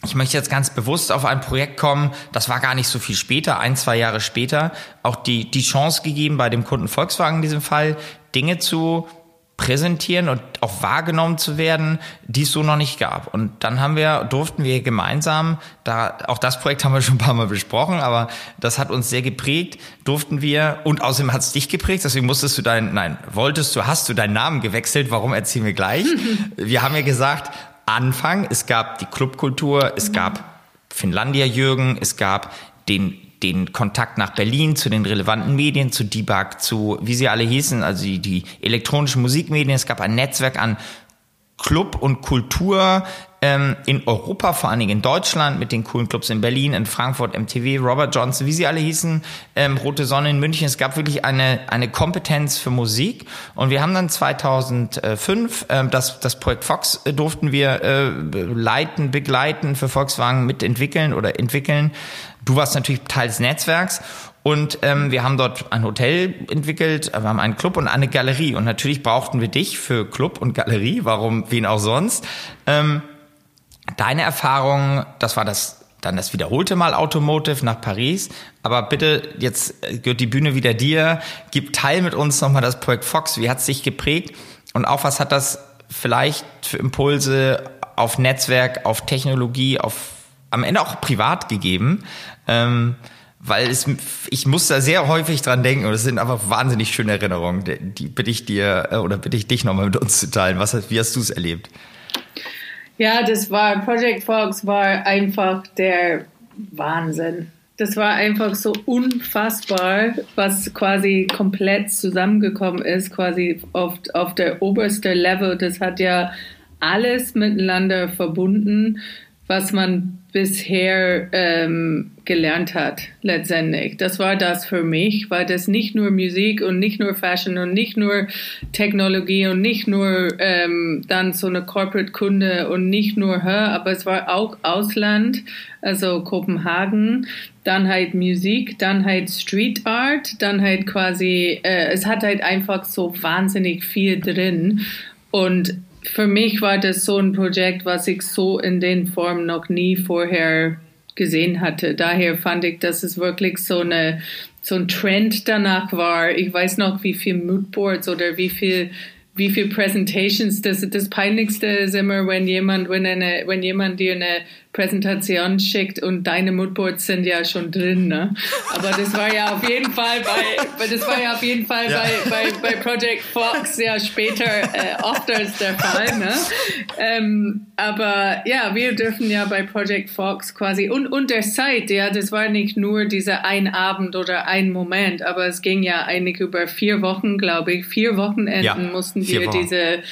Speaker 2: ich möchte jetzt ganz bewusst auf ein Projekt kommen, das war gar nicht so viel später, ein, zwei Jahre später, auch die, die Chance gegeben, bei dem Kunden Volkswagen in diesem Fall, Dinge zu präsentieren und auch wahrgenommen zu werden, die es so noch nicht gab. Und dann haben wir, durften wir gemeinsam, da, auch das Projekt haben wir schon ein paar Mal besprochen, aber das hat uns sehr geprägt, durften wir, und außerdem hat es dich geprägt, deswegen musstest du deinen, nein, wolltest du, hast du deinen Namen gewechselt, warum erzählen wir gleich? wir haben ja gesagt, Anfang, es gab die Clubkultur, es gab Finlandia Jürgen, es gab den den Kontakt nach Berlin zu den relevanten Medien, zu Debug, zu, wie sie alle hießen, also die, die elektronischen Musikmedien. Es gab ein Netzwerk an Club und Kultur ähm, in Europa, vor allen Dingen in Deutschland, mit den coolen Clubs in Berlin, in Frankfurt, MTV, Robert Johnson, wie sie alle hießen, ähm, Rote Sonne in München. Es gab wirklich eine, eine Kompetenz für Musik. Und wir haben dann 2005 ähm, das, das Projekt Fox äh, durften wir äh, leiten, begleiten, für Volkswagen mitentwickeln oder entwickeln. Du warst natürlich Teil des Netzwerks und ähm, wir haben dort ein Hotel entwickelt, wir haben einen Club und eine Galerie. Und natürlich brauchten wir dich für Club und Galerie, warum, wen auch sonst. Ähm, deine Erfahrung, das war das dann das wiederholte Mal Automotive nach Paris. Aber bitte, jetzt gehört die Bühne wieder dir. Gib teil mit uns nochmal das Projekt Fox. Wie hat es dich geprägt? Und auch was hat das vielleicht für Impulse auf Netzwerk, auf Technologie, auf am Ende auch privat gegeben? Ähm, weil es, ich muss da sehr häufig dran denken und es sind einfach wahnsinnig schöne Erinnerungen. Die, bitte ich dir äh, oder bitte ich dich nochmal mit uns zu teilen. Was, wie hast du es erlebt?
Speaker 1: Ja, das war, Project Fox war einfach der Wahnsinn. Das war einfach so unfassbar, was quasi komplett zusammengekommen ist, quasi auf, auf der oberste Level. Das hat ja alles miteinander verbunden, was man bisher ähm, gelernt hat, letztendlich. Das war das für mich, weil das nicht nur Musik und nicht nur Fashion und nicht nur Technologie und nicht nur ähm, dann so eine Corporate-Kunde und nicht nur her, aber es war auch Ausland, also Kopenhagen, dann halt Musik, dann halt Street Art, dann halt quasi, äh, es hat halt einfach so wahnsinnig viel drin und für mich war das so ein Projekt, was ich so in den Form noch nie vorher gesehen hatte. Daher fand ich, dass es wirklich so eine so ein Trend danach war. Ich weiß noch, wie viel Moodboards oder wie viel wie viel Presentations. Das das peinlichste ist immer, wenn jemand wenn eine wenn jemand dir eine Präsentation schickt und deine Moodboards sind ja schon drin, ne? Aber das war ja auf jeden Fall bei, das war ja auf jeden Fall ja. bei, bei, bei Project Fox ja später äh, öfters der Fall, ne? Ähm, aber ja, wir dürfen ja bei Project Fox quasi und, und der Zeit, ja, das war nicht nur dieser ein Abend oder ein Moment, aber es ging ja eigentlich über vier Wochen, glaube ich, vier Wochenenden ja, mussten wir diese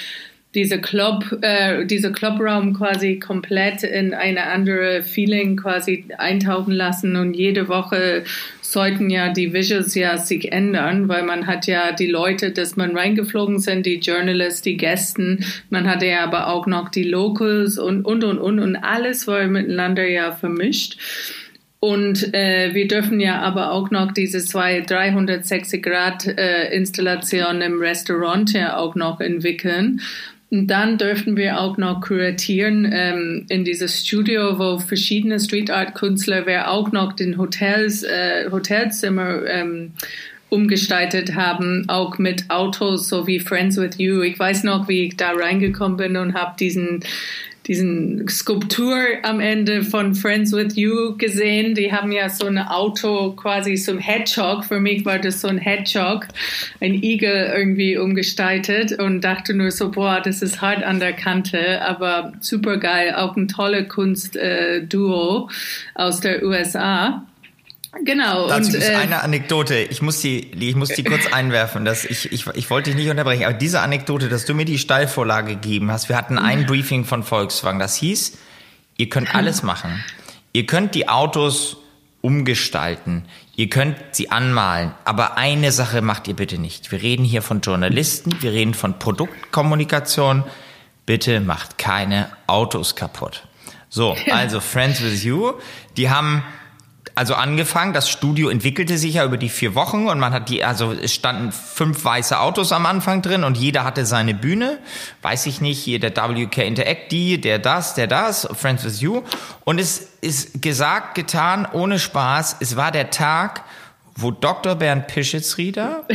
Speaker 1: diese Club, äh, diese Clubraum quasi komplett in eine andere Feeling quasi eintauchen lassen und jede Woche sollten ja die Visuals ja sich ändern, weil man hat ja die Leute, dass man reingeflogen sind, die Journalists, die Gästen, man hatte ja aber auch noch die Locals und und und und und alles war miteinander ja vermischt. Und äh, wir dürfen ja aber auch noch diese zwei 360 Grad äh, Installationen im Restaurant ja auch noch entwickeln. Und dann dürften wir auch noch kuratieren ähm, in dieses Studio, wo verschiedene Street Art Künstler wir auch noch den Hotels, äh, Hotelzimmer ähm, umgestaltet haben, auch mit Autos, so wie Friends with You. Ich weiß noch, wie ich da reingekommen bin und habe diesen diesen Skulptur am Ende von Friends with You gesehen. Die haben ja so ein Auto quasi ein Hedgehog. Für mich war das so ein Hedgehog, ein Igel irgendwie umgestaltet und dachte nur so, boah, das ist hart an der Kante, aber super geil. Auch ein tolle Kunstduo äh, aus der USA. Genau.
Speaker 2: Dazu und, ist äh, eine Anekdote. Ich muss die, ich muss die kurz einwerfen. Dass ich, ich, ich wollte dich nicht unterbrechen, aber diese Anekdote, dass du mir die Steilvorlage gegeben hast. Wir hatten ein Briefing von Volkswagen. Das hieß, ihr könnt alles machen. Ihr könnt die Autos umgestalten. Ihr könnt sie anmalen. Aber eine Sache macht ihr bitte nicht. Wir reden hier von Journalisten. Wir reden von Produktkommunikation. Bitte macht keine Autos kaputt. So, also Friends with You, die haben also angefangen, das Studio entwickelte sich ja über die vier Wochen und man hat die, also es standen fünf weiße Autos am Anfang drin und jeder hatte seine Bühne. Weiß ich nicht, hier der WK Interact, die, der das, der das, Friends with You. Und es ist gesagt, getan, ohne Spaß. Es war der Tag, wo Dr. Bernd Pischitzrieder,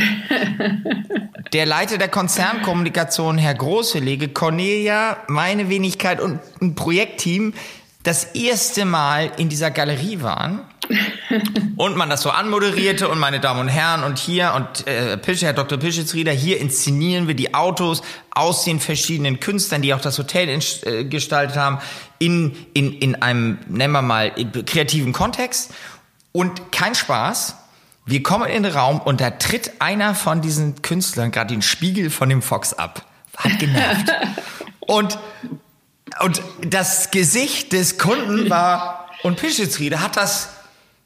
Speaker 2: der Leiter der Konzernkommunikation, Herr Großelege, Cornelia, meine Wenigkeit und ein Projektteam das erste Mal in dieser Galerie waren und man das so anmoderierte und meine Damen und Herren und hier und äh, Pische, Herr Dr. Pischitzrieder, hier inszenieren wir die Autos aus den verschiedenen Künstlern, die auch das Hotel in, äh, gestaltet haben, in, in, in einem, nennen wir mal, kreativen Kontext und kein Spaß. Wir kommen in den Raum und da tritt einer von diesen Künstlern gerade den Spiegel von dem Fox ab. Hat genervt. und, und das Gesicht des Kunden war, und Pischitzrieder hat das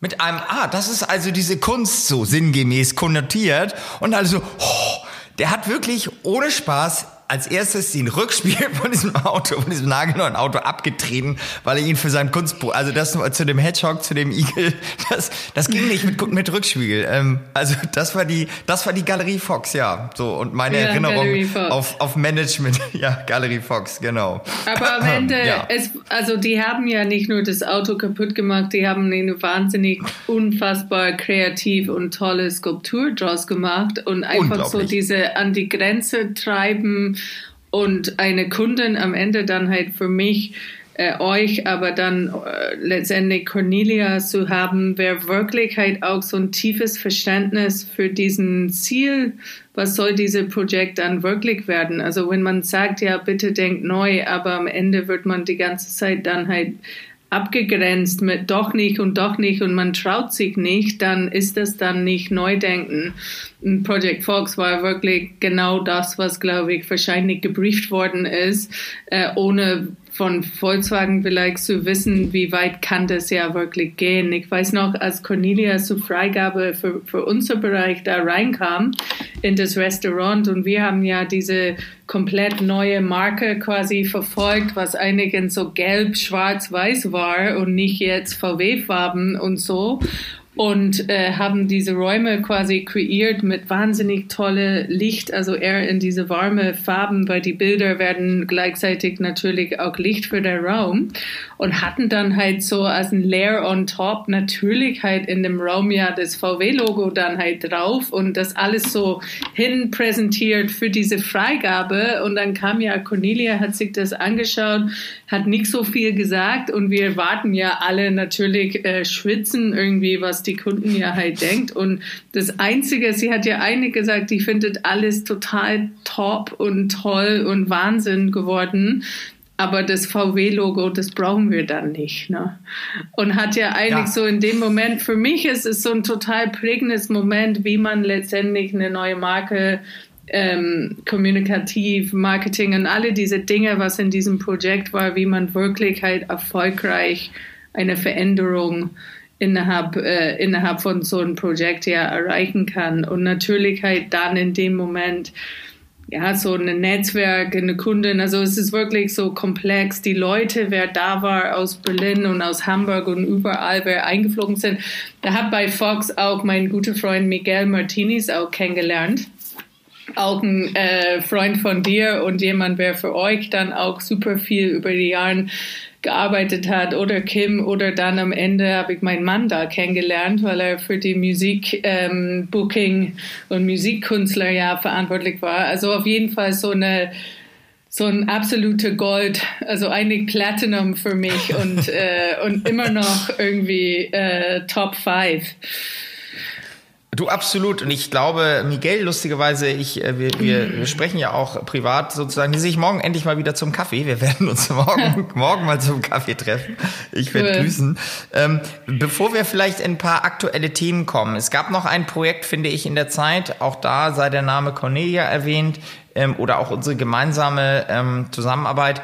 Speaker 2: mit einem, ah, das ist also diese Kunst so sinngemäß konnotiert. Und also, oh, der hat wirklich ohne Spaß als erstes den Rückspiegel von diesem Auto, von diesem nagelneuen Auto abgetreten, weil er ihn für sein Kunstbuch, also das zu dem Hedgehog, zu dem Igel, das, das ging nicht mit, mit Rückspiegel. Ähm, also das war die, das war die Galerie Fox, ja. So, und meine ja, Erinnerung auf, auf Management, ja, Galerie Fox, genau.
Speaker 1: Aber am Ende, ja. es, also die haben ja nicht nur das Auto kaputt gemacht, die haben eine wahnsinnig unfassbar kreativ und tolle Skulptur draus gemacht und einfach so diese an die Grenze treiben und eine Kundin am Ende dann halt für mich äh, euch, aber dann äh, letztendlich Cornelia zu haben, wer wirklich halt auch so ein tiefes Verständnis für diesen Ziel, was soll dieses Projekt dann wirklich werden? Also wenn man sagt, ja, bitte denkt neu, aber am Ende wird man die ganze Zeit dann halt abgegrenzt mit doch nicht und doch nicht und man traut sich nicht, dann ist das dann nicht Neudenken. Project Fox war wirklich genau das, was, glaube ich, wahrscheinlich gebrieft worden ist, äh, ohne von Volkswagen vielleicht zu wissen, wie weit kann das ja wirklich gehen. Ich weiß noch, als Cornelia zur Freigabe für, für unser Bereich da reinkam in das Restaurant und wir haben ja diese komplett neue Marke quasi verfolgt, was in so gelb, schwarz, weiß war und nicht jetzt VW-Farben und so und äh, haben diese Räume quasi kreiert mit wahnsinnig tolle Licht, also eher in diese warme Farben, weil die Bilder werden gleichzeitig natürlich auch Licht für den Raum. Und hatten dann halt so als ein Layer on top natürlich halt in dem Raum ja das VW-Logo dann halt drauf und das alles so hin präsentiert für diese Freigabe. Und dann kam ja Cornelia, hat sich das angeschaut, hat nicht so viel gesagt. Und wir warten ja alle natürlich äh, schwitzen irgendwie, was die Kunden ja halt denkt. Und das Einzige, sie hat ja eigentlich gesagt, die findet alles total top und toll und Wahnsinn geworden. Aber das VW-Logo, das brauchen wir dann nicht. Ne? Und hat ja eigentlich ja. so in dem Moment, für mich ist es so ein total prägendes Moment, wie man letztendlich eine neue Marke ähm, kommunikativ, Marketing und alle diese Dinge, was in diesem Projekt war, wie man wirklich halt erfolgreich eine Veränderung innerhalb, äh, innerhalb von so einem Projekt ja erreichen kann. Und natürlich halt dann in dem Moment, ja, so ein Netzwerk, eine Kundin, also es ist wirklich so komplex. Die Leute, wer da war aus Berlin und aus Hamburg und überall, wer eingeflogen sind, da hat bei Fox auch mein guter Freund Miguel Martinez auch kennengelernt auch ein äh, Freund von dir und jemand, wer für euch dann auch super viel über die Jahre gearbeitet hat oder Kim oder dann am Ende habe ich meinen Mann da kennengelernt, weil er für die Musik ähm, Booking und Musikkünstler ja verantwortlich war. Also auf jeden Fall so eine so ein absolute Gold, also eigentlich Platinum für mich und äh, und immer noch irgendwie äh, Top 5.
Speaker 2: Du absolut. Und ich glaube, Miguel, lustigerweise, ich, äh, wir, wir, wir sprechen ja auch privat sozusagen. Die sehe ich morgen endlich mal wieder zum Kaffee. Wir werden uns morgen, morgen mal zum Kaffee treffen. Ich werde cool. grüßen. Ähm, bevor wir vielleicht in ein paar aktuelle Themen kommen. Es gab noch ein Projekt, finde ich, in der Zeit. Auch da sei der Name Cornelia erwähnt ähm, oder auch unsere gemeinsame ähm, Zusammenarbeit.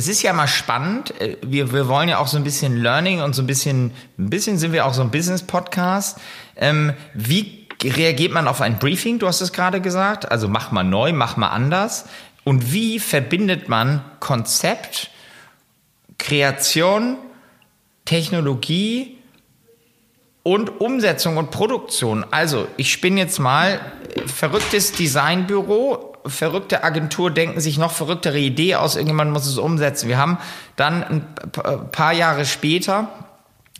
Speaker 2: Es ist ja mal spannend. Äh, wir, wir wollen ja auch so ein bisschen Learning und so ein bisschen, ein bisschen sind wir auch so ein Business-Podcast. Ähm, wie reagiert man auf ein Briefing? Du hast es gerade gesagt. Also mach mal neu, mach mal anders. Und wie verbindet man Konzept, Kreation, Technologie und Umsetzung und Produktion? Also ich spinne jetzt mal verrücktes Designbüro, verrückte Agentur denken sich noch verrücktere Idee aus, irgendjemand muss es umsetzen. Wir haben dann ein paar Jahre später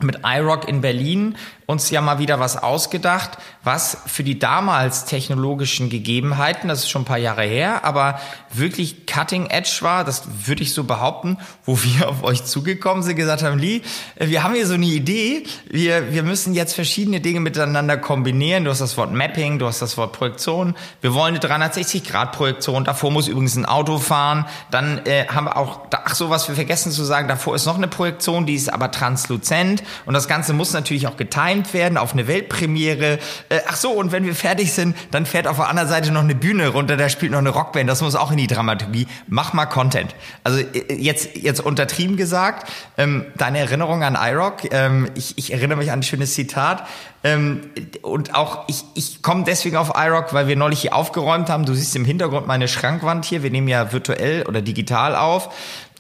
Speaker 2: mit iRock in Berlin uns ja mal wieder was ausgedacht, was für die damals technologischen Gegebenheiten, das ist schon ein paar Jahre her, aber wirklich cutting edge war, das würde ich so behaupten, wo wir auf euch zugekommen sind, gesagt haben, Lee, wir haben hier so eine Idee, wir, wir müssen jetzt verschiedene Dinge miteinander kombinieren. Du hast das Wort Mapping, du hast das Wort Projektion. Wir wollen eine 360-Grad-Projektion, davor muss übrigens ein Auto fahren. Dann äh, haben wir auch, ach so, was wir vergessen zu sagen, davor ist noch eine Projektion, die ist aber transluzent und das Ganze muss natürlich auch getimed werden auf eine Weltpremiere. Äh, ach so, und wenn wir fertig sind, dann fährt auf der anderen Seite noch eine Bühne runter, da spielt noch eine Rockband, das muss auch in die Dramaturgie. Mach mal Content. Also äh, jetzt, jetzt untertrieben gesagt, ähm, deine Erinnerung an iRock, ähm, ich, ich erinnere mich an ein schönes Zitat, ähm, und auch ich, ich komme deswegen auf iRock, weil wir neulich hier aufgeräumt haben. Du siehst im Hintergrund meine Schrankwand hier. Wir nehmen ja virtuell oder digital auf.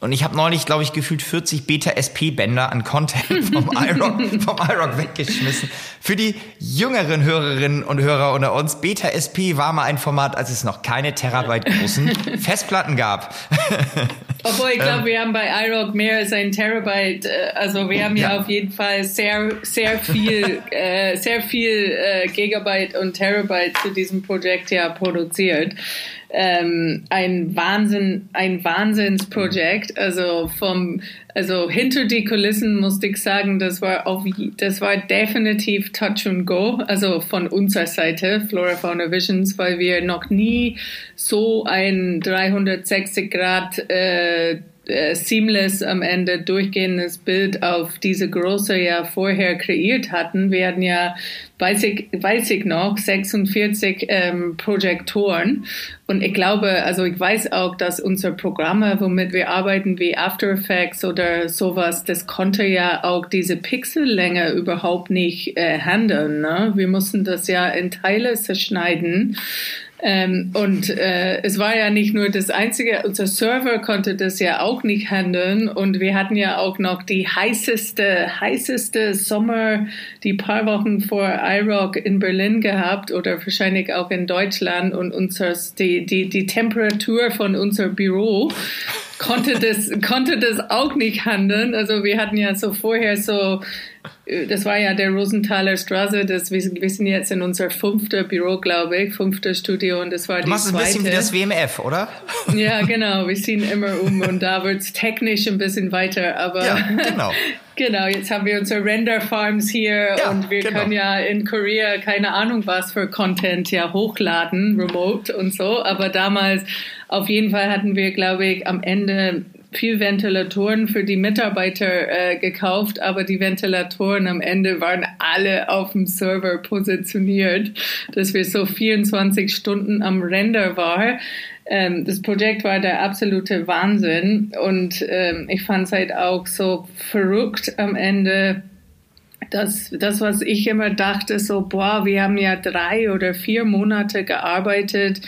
Speaker 2: Und ich habe neulich, glaube ich, gefühlt 40 Beta-SP-Bänder an Content vom iRock, vom iRock weggeschmissen. Für die jüngeren Hörerinnen und Hörer unter uns, Beta-SP war mal ein Format, als es noch keine Terabyte großen Festplatten gab.
Speaker 1: Obwohl, ich glaube, ähm, wir haben bei iRock mehr als ein Terabyte. Äh, also wir haben ja, ja auf jeden Fall sehr, sehr viel, äh, sehr viel äh, Gigabyte und Terabyte zu diesem Projekt ja produziert ähm, ein Wahnsinn, ein Wahnsinnsprojekt. Also vom, also hinter die Kulissen musste ich sagen, das war auf, das war definitiv Touch and Go. Also von unserer Seite, Flora Fauna Visions, weil wir noch nie so ein 360 Grad äh, seamless am Ende durchgehendes Bild auf diese große ja vorher kreiert hatten. Wir hatten ja, weiß ich, weiß ich noch, 46 ähm, Projektoren. Und ich glaube, also ich weiß auch, dass unsere Programme, womit wir arbeiten, wie After Effects oder sowas, das konnte ja auch diese Pixellänge überhaupt nicht äh, handeln. Ne? Wir mussten das ja in Teile zerschneiden. Ähm, und äh, es war ja nicht nur das Einzige, unser Server konnte das ja auch nicht handeln. Und wir hatten ja auch noch die heißeste, heißeste Sommer, die paar Wochen vor iRock in Berlin gehabt oder wahrscheinlich auch in Deutschland. Und unser, die, die, die Temperatur von unser Büro konnte das, konnte das auch nicht handeln. Also wir hatten ja so vorher so das war ja der Rosenthaler Straße, das, wir, wir sind jetzt in unser fünfter Büro, glaube ich, fünfter Studio und das war
Speaker 2: du
Speaker 1: die
Speaker 2: machst
Speaker 1: zweite.
Speaker 2: ein bisschen wie das WMF, oder?
Speaker 1: Ja, genau, wir ziehen immer um und da wird es technisch ein bisschen weiter, aber
Speaker 2: ja, genau.
Speaker 1: genau, jetzt haben wir unsere Render Farms hier ja, und wir genau. können ja in Korea keine Ahnung was für Content ja hochladen, remote und so, aber damals auf jeden Fall hatten wir, glaube ich, am Ende viel Ventilatoren für die Mitarbeiter äh, gekauft, aber die Ventilatoren am Ende waren alle auf dem Server positioniert, dass wir so 24 Stunden am Render waren. Ähm, das Projekt war der absolute Wahnsinn und ähm, ich fand es halt auch so verrückt am Ende, das, das, was ich immer dachte, so, boah, wir haben ja drei oder vier Monate gearbeitet,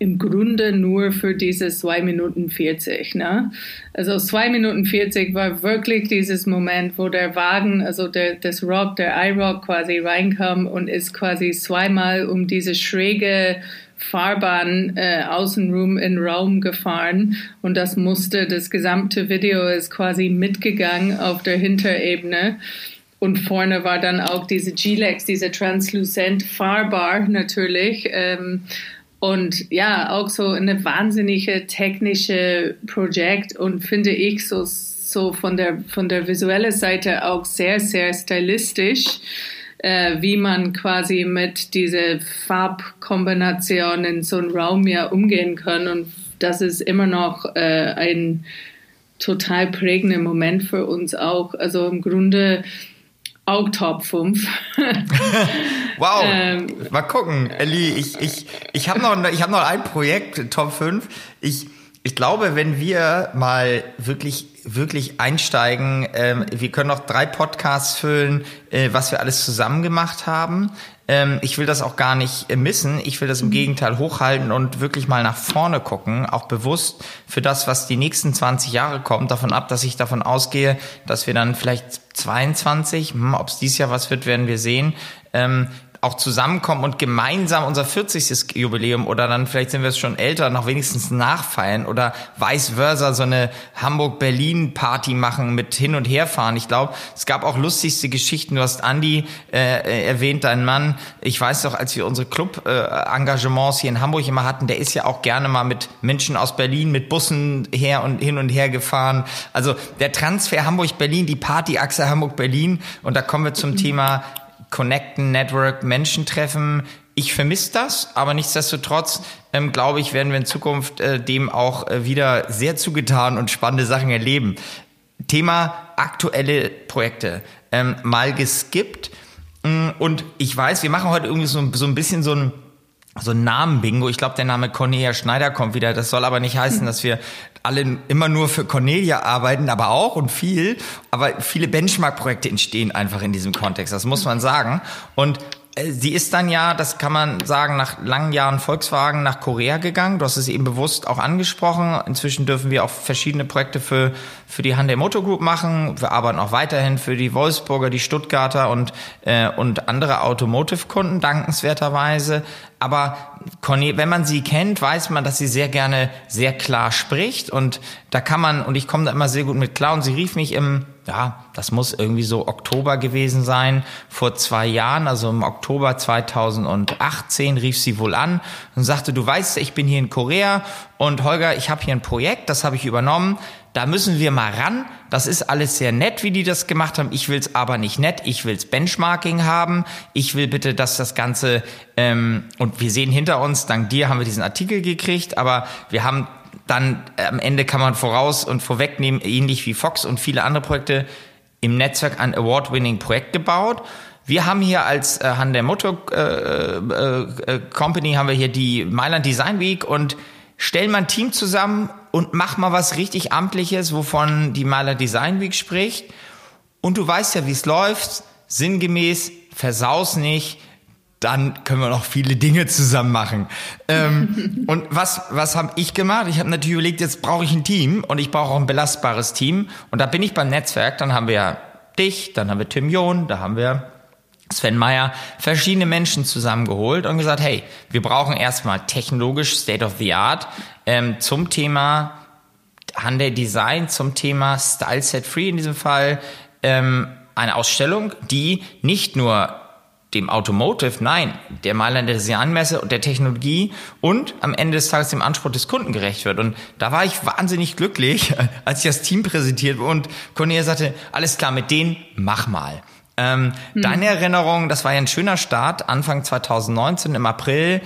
Speaker 1: im Grunde nur für diese zwei Minuten 40. Ne? Also zwei Minuten 40 war wirklich dieses Moment, wo der Wagen, also der, das Rock, der iRock quasi reinkam und ist quasi zweimal um diese schräge Fahrbahn äh, außenrum in Raum gefahren und das musste, das gesamte Video ist quasi mitgegangen auf der Hinterebene. Und vorne war dann auch diese G-Lex, diese Translucent Fahrbar natürlich. Ähm, und ja, auch so eine wahnsinnige technische Projekt und finde ich so, so von der, von der visuellen Seite auch sehr, sehr stylistisch, äh, wie man quasi mit dieser Farbkombination in so einem Raum ja umgehen kann. Und das ist immer noch äh, ein total prägender Moment für uns auch. Also im Grunde auch Top 5.
Speaker 2: wow. Ähm, Mal gucken, Ellie, ich, ich, ich habe noch, ich hab noch ein Projekt, Top 5. Ich, ich glaube, wenn wir mal wirklich, wirklich einsteigen, ähm, wir können noch drei Podcasts füllen, äh, was wir alles zusammen gemacht haben. Ähm, ich will das auch gar nicht äh, missen. Ich will das im mhm. Gegenteil hochhalten und wirklich mal nach vorne gucken, auch bewusst für das, was die nächsten 20 Jahre kommt, davon ab, dass ich davon ausgehe, dass wir dann vielleicht 22, hm, ob es dieses Jahr was wird, werden wir sehen, ähm, auch zusammenkommen und gemeinsam unser 40. Jubiläum oder dann vielleicht sind wir es schon älter, noch wenigstens nachfeiern oder vice versa so eine Hamburg-Berlin-Party machen mit hin und herfahren. Ich glaube, es gab auch lustigste Geschichten. Du hast Andi äh, erwähnt, dein Mann. Ich weiß doch, als wir unsere Club-Engagements äh, hier in Hamburg immer hatten, der ist ja auch gerne mal mit Menschen aus Berlin mit Bussen her und hin und her gefahren. Also der Transfer Hamburg-Berlin, die Party-Achse Hamburg-Berlin und da kommen wir zum Thema Connecten, Network, Menschen treffen. Ich vermisse das, aber nichtsdestotrotz ähm, glaube ich, werden wir in Zukunft äh, dem auch äh, wieder sehr zugetan und spannende Sachen erleben. Thema aktuelle Projekte. Ähm, mal geskippt. Mm, und ich weiß, wir machen heute irgendwie so, so ein bisschen so ein so ein Namen-Bingo. Ich glaube, der Name Cornelia Schneider kommt wieder. Das soll aber nicht heißen, dass wir alle immer nur für Cornelia arbeiten, aber auch und viel. Aber viele Benchmark-Projekte entstehen einfach in diesem Kontext. Das muss man sagen. Und sie ist dann ja, das kann man sagen, nach langen Jahren Volkswagen nach Korea gegangen. Du hast es eben bewusst auch angesprochen. Inzwischen dürfen wir auch verschiedene Projekte für, für die Hyundai Motor Group machen. Wir arbeiten auch weiterhin für die Wolfsburger, die Stuttgarter und, äh, und andere Automotive-Kunden, dankenswerterweise. Aber Corne wenn man sie kennt, weiß man, dass sie sehr gerne sehr klar spricht. Und da kann man, und ich komme da immer sehr gut mit klar. Und sie rief mich im ja, das muss irgendwie so Oktober gewesen sein, vor zwei Jahren, also im Oktober 2018 rief sie wohl an und sagte, du weißt, ich bin hier in Korea und Holger, ich habe hier ein Projekt, das habe ich übernommen, da müssen wir mal ran. Das ist alles sehr nett, wie die das gemacht haben. Ich will's aber nicht nett. Ich will's Benchmarking haben. Ich will bitte, dass das Ganze ähm, und wir sehen hinter uns, dank dir haben wir diesen Artikel gekriegt, aber wir haben dann äh, am Ende kann man voraus und vorwegnehmen, ähnlich wie Fox und viele andere Projekte, im Netzwerk ein Award-winning Projekt gebaut. Wir haben hier als äh, Hyundai Motor äh, äh, äh, Company haben wir hier die Mailand Design Week und stellen mal ein Team zusammen und mach mal was richtig amtliches, wovon die Mailand Design Week spricht. Und du weißt ja, wie es läuft. Sinngemäß, versaus nicht, dann können wir noch viele Dinge zusammen machen. Ähm, und was, was habe ich gemacht? Ich habe natürlich überlegt, jetzt brauche ich ein Team und ich brauche auch ein belastbares Team. Und da bin ich beim Netzwerk, dann haben wir dich, dann haben wir Tim John, da haben wir Sven Meyer, verschiedene Menschen zusammengeholt und gesagt, hey, wir brauchen erstmal technologisch State of the Art ähm, zum Thema Hyundai Design, zum Thema Style Set Free in diesem Fall, ähm, eine Ausstellung, die nicht nur dem Automotive, nein, der Mailänder Designmesse und der Technologie und am Ende des Tages dem Anspruch des Kunden gerecht wird. Und da war ich wahnsinnig glücklich, als ich das Team präsentiert und Cornelia sagte, alles klar, mit denen mach mal. Ähm, hm. Deine Erinnerung, das war ja ein schöner Start, Anfang 2019 im April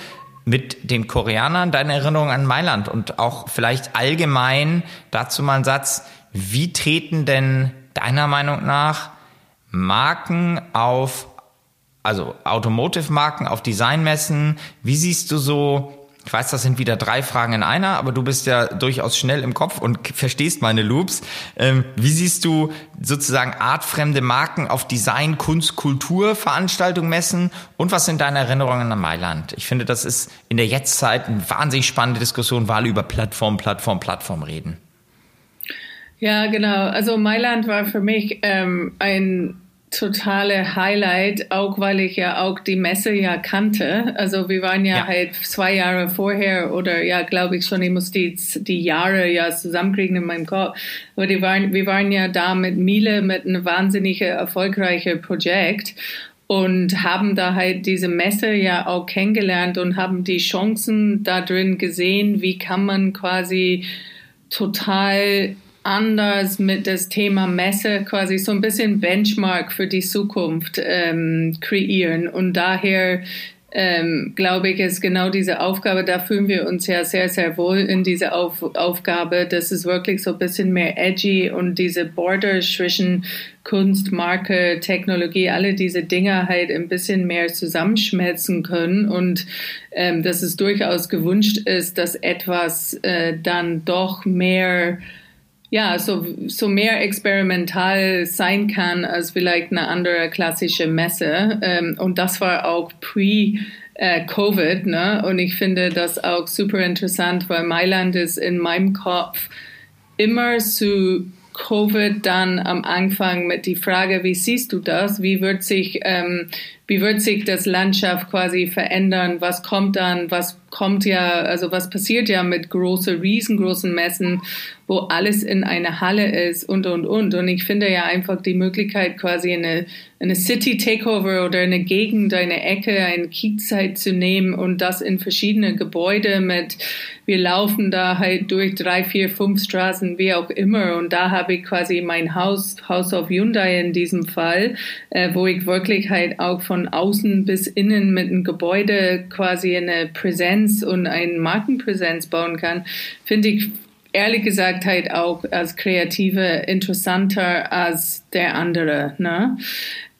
Speaker 2: mit den Koreanern, deine Erinnerung an Mailand und auch vielleicht allgemein dazu mal ein Satz, wie treten denn deiner Meinung nach Marken auf also Automotive-Marken auf Designmessen. Wie siehst du so, ich weiß, das sind wieder drei Fragen in einer, aber du bist ja durchaus schnell im Kopf und verstehst meine Loops. Ähm, wie siehst du sozusagen artfremde Marken auf Design, Kunst, Kultur, Veranstaltungen messen? Und was sind deine Erinnerungen an Mailand? Ich finde, das ist in der Jetztzeit eine wahnsinnig spannende Diskussion, weil über Plattform, Plattform, Plattform reden.
Speaker 1: Ja, genau. Also Mailand war für mich ähm, ein totale Highlight, auch weil ich ja auch die Messe ja kannte. Also wir waren ja, ja. halt zwei Jahre vorher oder ja, glaube ich schon, ich muss die, die Jahre ja zusammenkriegen in meinem Kopf. Aber die waren, wir waren ja da mit Miele mit einem wahnsinnig erfolgreichen Projekt und haben da halt diese Messe ja auch kennengelernt und haben die Chancen da drin gesehen, wie kann man quasi total anders mit das Thema Messe quasi so ein bisschen Benchmark für die Zukunft ähm, kreieren. Und daher ähm, glaube ich, ist genau diese Aufgabe, da fühlen wir uns ja sehr, sehr wohl in dieser Auf Aufgabe. Das ist wirklich so ein bisschen mehr edgy und diese Border zwischen Kunst, Marke, Technologie, alle diese Dinge halt ein bisschen mehr zusammenschmelzen können und ähm, dass es durchaus gewünscht ist, dass etwas äh, dann doch mehr ja, so, so mehr experimental sein kann als vielleicht eine andere klassische Messe. Ähm, und das war auch pre- äh, Covid, ne? Und ich finde das auch super interessant, weil Mailand ist in meinem Kopf immer zu Covid dann am Anfang mit die Frage, wie siehst du das? Wie wird sich ähm, wie wird sich das Landschaft quasi verändern? Was kommt dann? Was kommt ja, also was passiert ja mit großen, riesengroßen Messen, wo alles in einer Halle ist und, und, und. Und ich finde ja einfach die Möglichkeit, quasi eine, eine City Takeover oder eine Gegend, eine Ecke, eine Kiezzeit zu nehmen und das in verschiedene Gebäude mit, wir laufen da halt durch drei, vier, fünf Straßen, wie auch immer. Und da habe ich quasi mein Haus, House of Hyundai in diesem Fall, äh, wo ich wirklich halt auch von außen bis innen mit einem Gebäude quasi eine Präsenz und eine Markenpräsenz bauen kann, finde ich ehrlich gesagt halt auch als Kreative interessanter als der andere. Ne?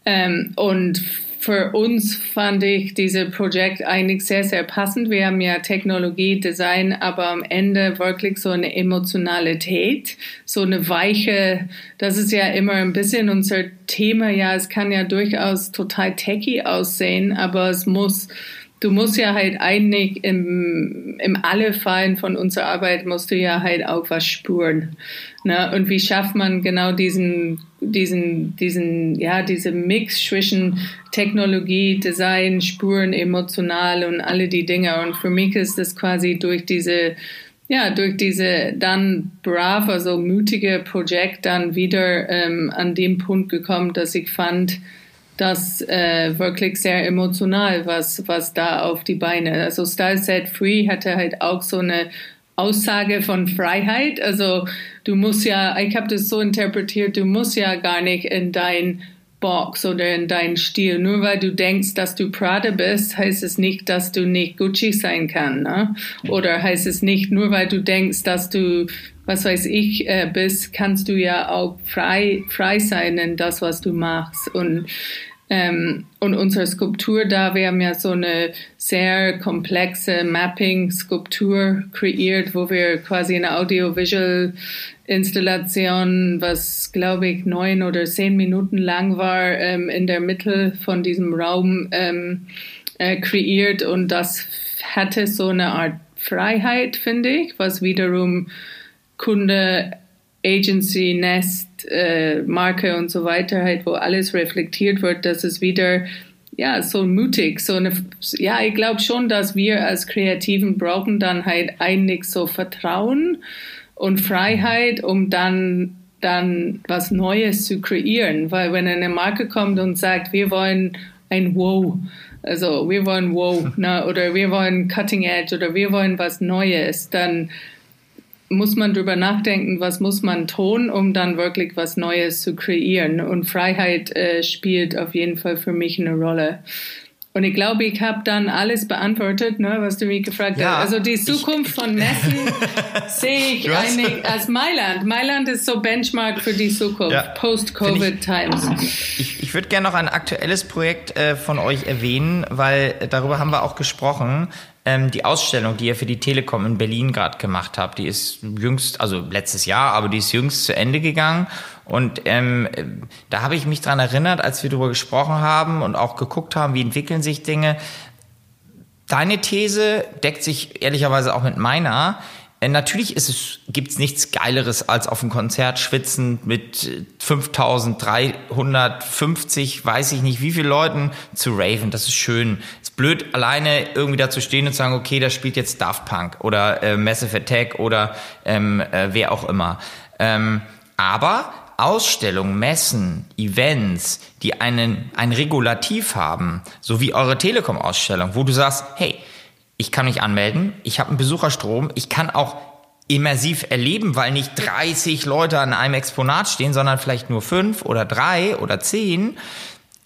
Speaker 1: Ähm, und für uns fand ich dieses Projekt eigentlich sehr, sehr passend. Wir haben ja Technologie, Design, aber am Ende wirklich so eine Emotionalität, so eine weiche, das ist ja immer ein bisschen unser Thema. Ja, es kann ja durchaus total techy aussehen, aber es muss du musst ja halt eigentlich im, im alle Fallen von unserer Arbeit musst du ja halt auch was spüren. Ne? Und wie schafft man genau diesen, diesen, diesen, ja, diese Mix zwischen Technologie, Design, Spuren, emotional und alle die Dinge. Und für mich ist das quasi durch diese, ja, durch diese dann brave, also mutige Projekt dann wieder ähm, an dem Punkt gekommen, dass ich fand, das äh, wirklich sehr emotional, was, was da auf die Beine. Also Style Set Free hatte halt auch so eine Aussage von Freiheit. Also du musst ja, ich habe das so interpretiert, du musst ja gar nicht in dein Box oder in deinen Stil. Nur weil du denkst, dass du Prada bist, heißt es nicht, dass du nicht Gucci sein kann. Ne? Oder heißt es nicht, nur weil du denkst, dass du, was weiß ich, äh, bist, kannst du ja auch frei, frei sein in das, was du machst. Und ähm, und unsere Skulptur da, wir haben ja so eine sehr komplexe Mapping-Skulptur kreiert, wo wir quasi eine Audiovisual-Installation, was glaube ich neun oder zehn Minuten lang war, ähm, in der Mitte von diesem Raum ähm, äh, kreiert. Und das hatte so eine Art Freiheit, finde ich, was wiederum Kunde Agency, Nest, äh, Marke und so weiter, halt, wo alles reflektiert wird, dass es wieder ja, so mutig, so eine, ja, ich glaube schon, dass wir als Kreativen brauchen dann halt eigentlich so Vertrauen und Freiheit, um dann, dann was Neues zu kreieren. Weil wenn eine Marke kommt und sagt, wir wollen ein Wow, also wir wollen Wow, ne, oder wir wollen Cutting Edge oder wir wollen was Neues, dann muss man drüber nachdenken, was muss man tun, um dann wirklich was Neues zu kreieren. Und Freiheit äh, spielt auf jeden Fall für mich eine Rolle. Und ich glaube, ich habe dann alles beantwortet, ne, was du mich gefragt ja, hast. Also die Zukunft ich, von Messen sehe ich eigentlich als Mailand. Mailand ist so Benchmark für die Zukunft, ja, Post-Covid-Times.
Speaker 2: Ich, ich würde gerne noch ein aktuelles Projekt äh, von euch erwähnen, weil darüber haben wir auch gesprochen ähm, die Ausstellung, die ihr für die Telekom in Berlin gerade gemacht habt, die ist jüngst, also letztes Jahr, aber die ist jüngst zu Ende gegangen. Und ähm, da habe ich mich dran erinnert, als wir darüber gesprochen haben und auch geguckt haben, wie entwickeln sich Dinge. Deine These deckt sich ehrlicherweise auch mit meiner. Äh, natürlich ist es, gibt's nichts Geileres als auf einem Konzert schwitzen mit 5350, weiß ich nicht wie viele Leuten zu raven. Das ist schön. ist blöd, alleine irgendwie da zu stehen und zu sagen, okay, da spielt jetzt Daft Punk oder äh, Massive Attack oder ähm, äh, wer auch immer. Ähm, aber Ausstellungen, Messen, Events, die einen, ein Regulativ haben, so wie eure Telekom-Ausstellung, wo du sagst, hey, ich kann mich anmelden, ich habe einen Besucherstrom, ich kann auch immersiv erleben, weil nicht 30 Leute an einem Exponat stehen, sondern vielleicht nur fünf oder drei oder zehn.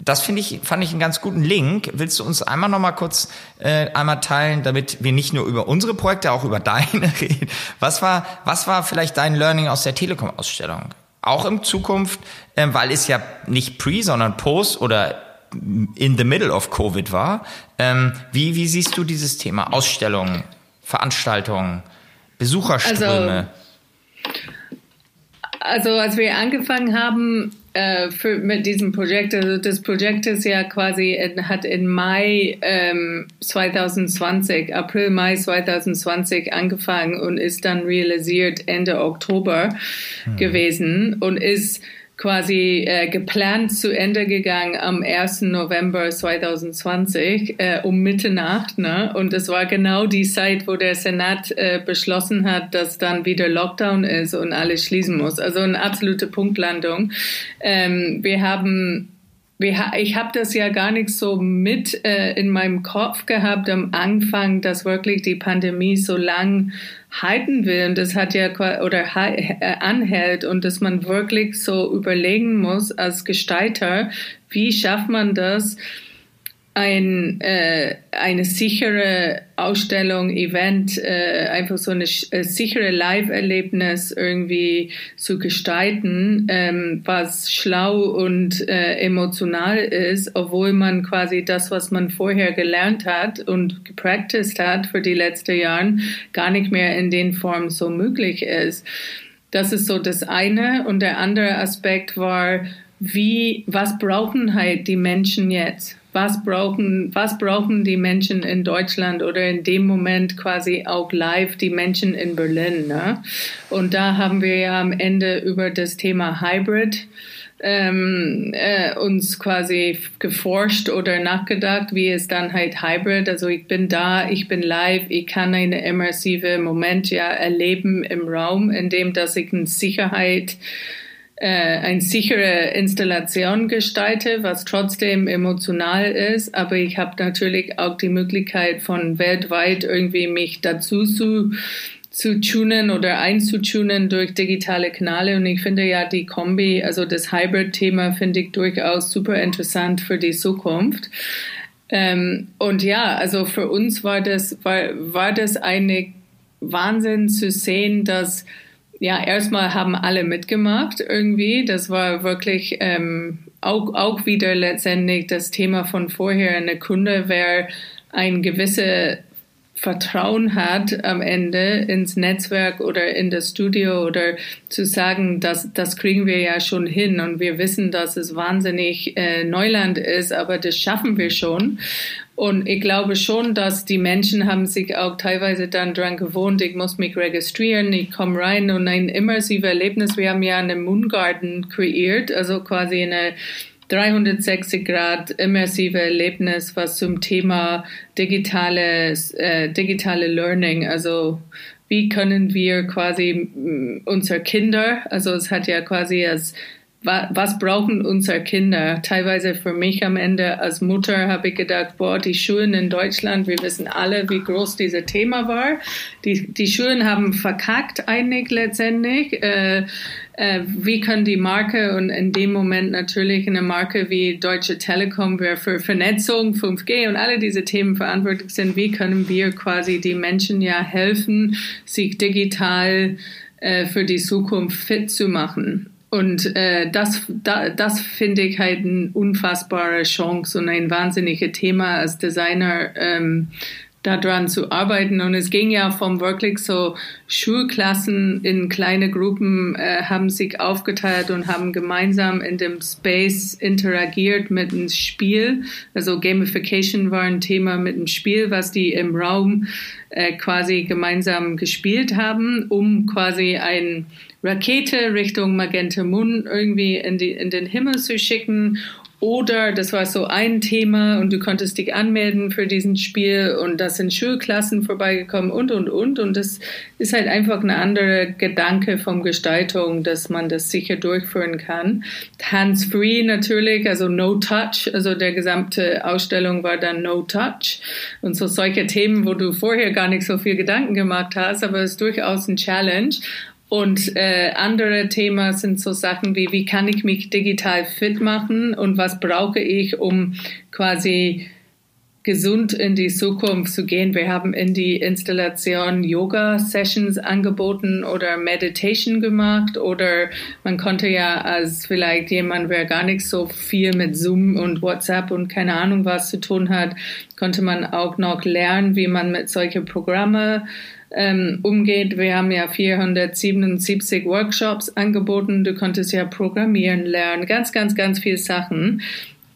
Speaker 2: Das finde ich, fand ich einen ganz guten Link. Willst du uns einmal noch mal kurz äh, einmal teilen, damit wir nicht nur über unsere Projekte, auch über deine reden? Was war, was war vielleicht dein Learning aus der Telekom-Ausstellung? Auch in Zukunft, äh, weil es ja nicht Pre, sondern Post oder in the middle of Covid war. Ähm, wie, wie siehst du dieses Thema? Ausstellungen, Veranstaltungen, Besucherströme?
Speaker 1: Also, also als wir angefangen haben äh, für, mit diesem Projekt, also das Projekt ist ja quasi, in, hat in Mai ähm, 2020, April, Mai 2020 angefangen und ist dann realisiert Ende Oktober hm. gewesen und ist quasi äh, geplant zu Ende gegangen am 1. November 2020 äh, um Mitternacht. Ne? Und es war genau die Zeit, wo der Senat äh, beschlossen hat, dass dann wieder Lockdown ist und alles schließen muss. Also eine absolute Punktlandung. Ähm, wir haben ich habe das ja gar nicht so mit äh, in meinem Kopf gehabt am Anfang, dass wirklich die Pandemie so lang halten will und das hat ja oder äh, anhält und dass man wirklich so überlegen muss als Gestalter, wie schafft man das, ein, äh, eine sichere Ausstellung, Event, äh, einfach so eine äh, sichere Live-Erlebnis irgendwie zu gestalten, ähm, was schlau und äh, emotional ist, obwohl man quasi das, was man vorher gelernt hat und gepracticed hat für die letzten Jahren, gar nicht mehr in den Formen so möglich ist. Das ist so das eine. Und der andere Aspekt war, wie, was brauchen halt die Menschen jetzt? Was brauchen, was brauchen die Menschen in Deutschland oder in dem Moment quasi auch live die Menschen in Berlin. Ne? Und da haben wir ja am Ende über das Thema Hybrid ähm, äh, uns quasi geforscht oder nachgedacht, wie es dann halt Hybrid, also ich bin da, ich bin live, ich kann eine immersive Moment ja erleben im Raum, in dem dass ich eine Sicherheit eine sichere Installation gestalte, was trotzdem emotional ist. Aber ich habe natürlich auch die Möglichkeit von weltweit irgendwie mich dazu zu zu tunen oder einzutunen durch digitale Kanäle. Und ich finde ja die Kombi, also das Hybrid-Thema finde ich durchaus super interessant für die Zukunft. Ähm, und ja, also für uns war das, war, war das eine Wahnsinn zu sehen, dass ja, erstmal haben alle mitgemacht irgendwie. Das war wirklich ähm, auch, auch wieder letztendlich das Thema von vorher. Eine Kunde, wer ein gewisse Vertrauen hat am Ende ins Netzwerk oder in das Studio oder zu sagen, dass das kriegen wir ja schon hin und wir wissen, dass es wahnsinnig äh, Neuland ist, aber das schaffen wir schon. Und ich glaube schon, dass die Menschen haben sich auch teilweise dann dran gewohnt, ich muss mich registrieren, ich komme rein und ein immersives Erlebnis. Wir haben ja einen Moongarden kreiert, also quasi eine 360 Grad immersive Erlebnis, was zum Thema digitales, äh, digitale Learning, also wie können wir quasi unsere Kinder, also es hat ja quasi als was brauchen unsere Kinder? Teilweise für mich am Ende als Mutter habe ich gedacht, boah, die Schulen in Deutschland, wir wissen alle, wie groß dieses Thema war. Die, die Schulen haben verkackt eigentlich letztendlich. Äh, äh, wie kann die Marke und in dem Moment natürlich eine Marke wie Deutsche Telekom, wer für Vernetzung, 5G und alle diese Themen verantwortlich sind, wie können wir quasi die Menschen ja helfen, sich digital äh, für die Zukunft fit zu machen? Und äh, das, da, das finde ich halt eine unfassbare Chance und ein wahnsinniges Thema als Designer, ähm, daran zu arbeiten. Und es ging ja vom wirklich so Schulklassen in kleine Gruppen äh, haben sich aufgeteilt und haben gemeinsam in dem Space interagiert mit einem Spiel. Also Gamification war ein Thema mit einem Spiel, was die im Raum äh, quasi gemeinsam gespielt haben, um quasi ein Rakete Richtung Magenta Moon irgendwie in, die, in den Himmel zu schicken oder das war so ein Thema und du konntest dich anmelden für diesen Spiel und da sind Schulklassen vorbeigekommen und, und, und. Und das ist halt einfach eine andere Gedanke vom Gestaltung, dass man das sicher durchführen kann. Hands-free natürlich, also no touch, also der gesamte Ausstellung war dann no touch. Und so solche Themen, wo du vorher gar nicht so viel Gedanken gemacht hast, aber es ist durchaus ein Challenge. Und äh, andere Themen sind so Sachen wie, wie kann ich mich digital fit machen und was brauche ich, um quasi gesund in die Zukunft zu gehen. Wir haben in die Installation Yoga-Sessions angeboten oder Meditation gemacht oder man konnte ja als vielleicht jemand, wer gar nicht so viel mit Zoom und WhatsApp und keine Ahnung was zu tun hat, konnte man auch noch lernen, wie man mit solchen Programme ähm, umgeht. Wir haben ja 477 Workshops angeboten. Du konntest ja programmieren lernen, ganz, ganz, ganz viele Sachen.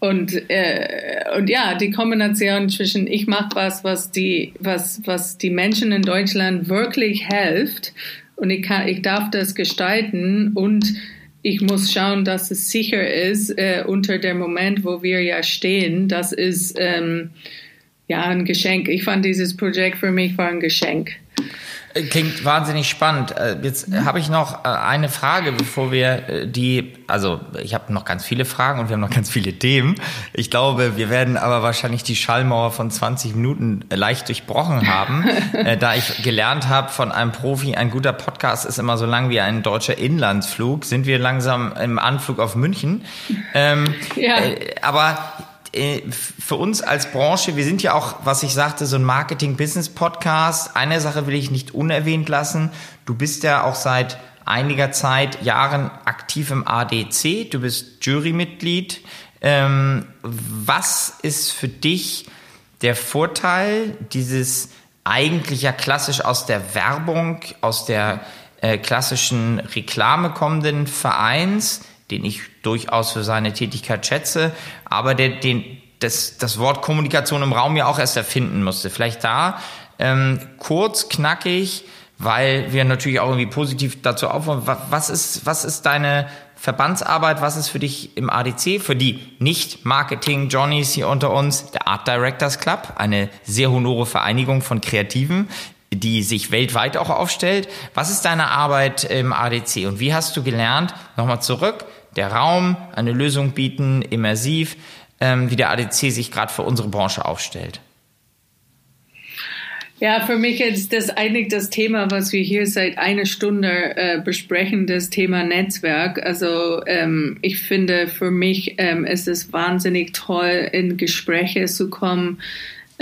Speaker 1: Und, äh, und ja, die Kombination zwischen ich mache was, was die, was, was die Menschen in Deutschland wirklich hilft und ich, kann, ich darf das gestalten und ich muss schauen, dass es sicher ist äh, unter dem Moment, wo wir ja stehen. Das ist ähm, ja ein Geschenk. Ich fand dieses Projekt für mich war ein Geschenk.
Speaker 2: Klingt wahnsinnig spannend. Äh, jetzt mhm. habe ich noch äh, eine Frage, bevor wir äh, die, also ich habe noch ganz viele Fragen und wir haben noch ganz viele Themen. Ich glaube, wir werden aber wahrscheinlich die Schallmauer von 20 Minuten leicht durchbrochen haben, da ich gelernt habe von einem Profi, ein guter Podcast ist immer so lang wie ein deutscher Inlandsflug. Sind wir langsam im Anflug auf München? Ähm, ja. aber äh, für uns als Branche, wir sind ja auch, was ich sagte, so ein Marketing-Business-Podcast. Eine Sache will ich nicht unerwähnt lassen. Du bist ja auch seit einiger Zeit, Jahren aktiv im ADC. Du bist Jurymitglied. Ähm, was ist für dich der Vorteil dieses eigentlich ja klassisch aus der Werbung, aus der äh, klassischen Reklame kommenden Vereins, den ich durchaus für seine Tätigkeit schätze, aber der, den, das, das Wort Kommunikation im Raum ja auch erst erfinden musste. Vielleicht da ähm, kurz, knackig, weil wir natürlich auch irgendwie positiv dazu aufrufen. Was ist, was ist deine Verbandsarbeit? Was ist für dich im ADC? Für die Nicht-Marketing-Johnnies hier unter uns, der Art Directors Club, eine sehr honore Vereinigung von Kreativen, die sich weltweit auch aufstellt. Was ist deine Arbeit im ADC und wie hast du gelernt, nochmal zurück, der Raum, eine Lösung bieten, immersiv, ähm, wie der ADC sich gerade für unsere Branche aufstellt.
Speaker 1: Ja, für mich ist das eigentlich das Thema, was wir hier seit einer Stunde äh, besprechen, das Thema Netzwerk. Also ähm, ich finde, für mich ähm, ist es wahnsinnig toll, in Gespräche zu kommen,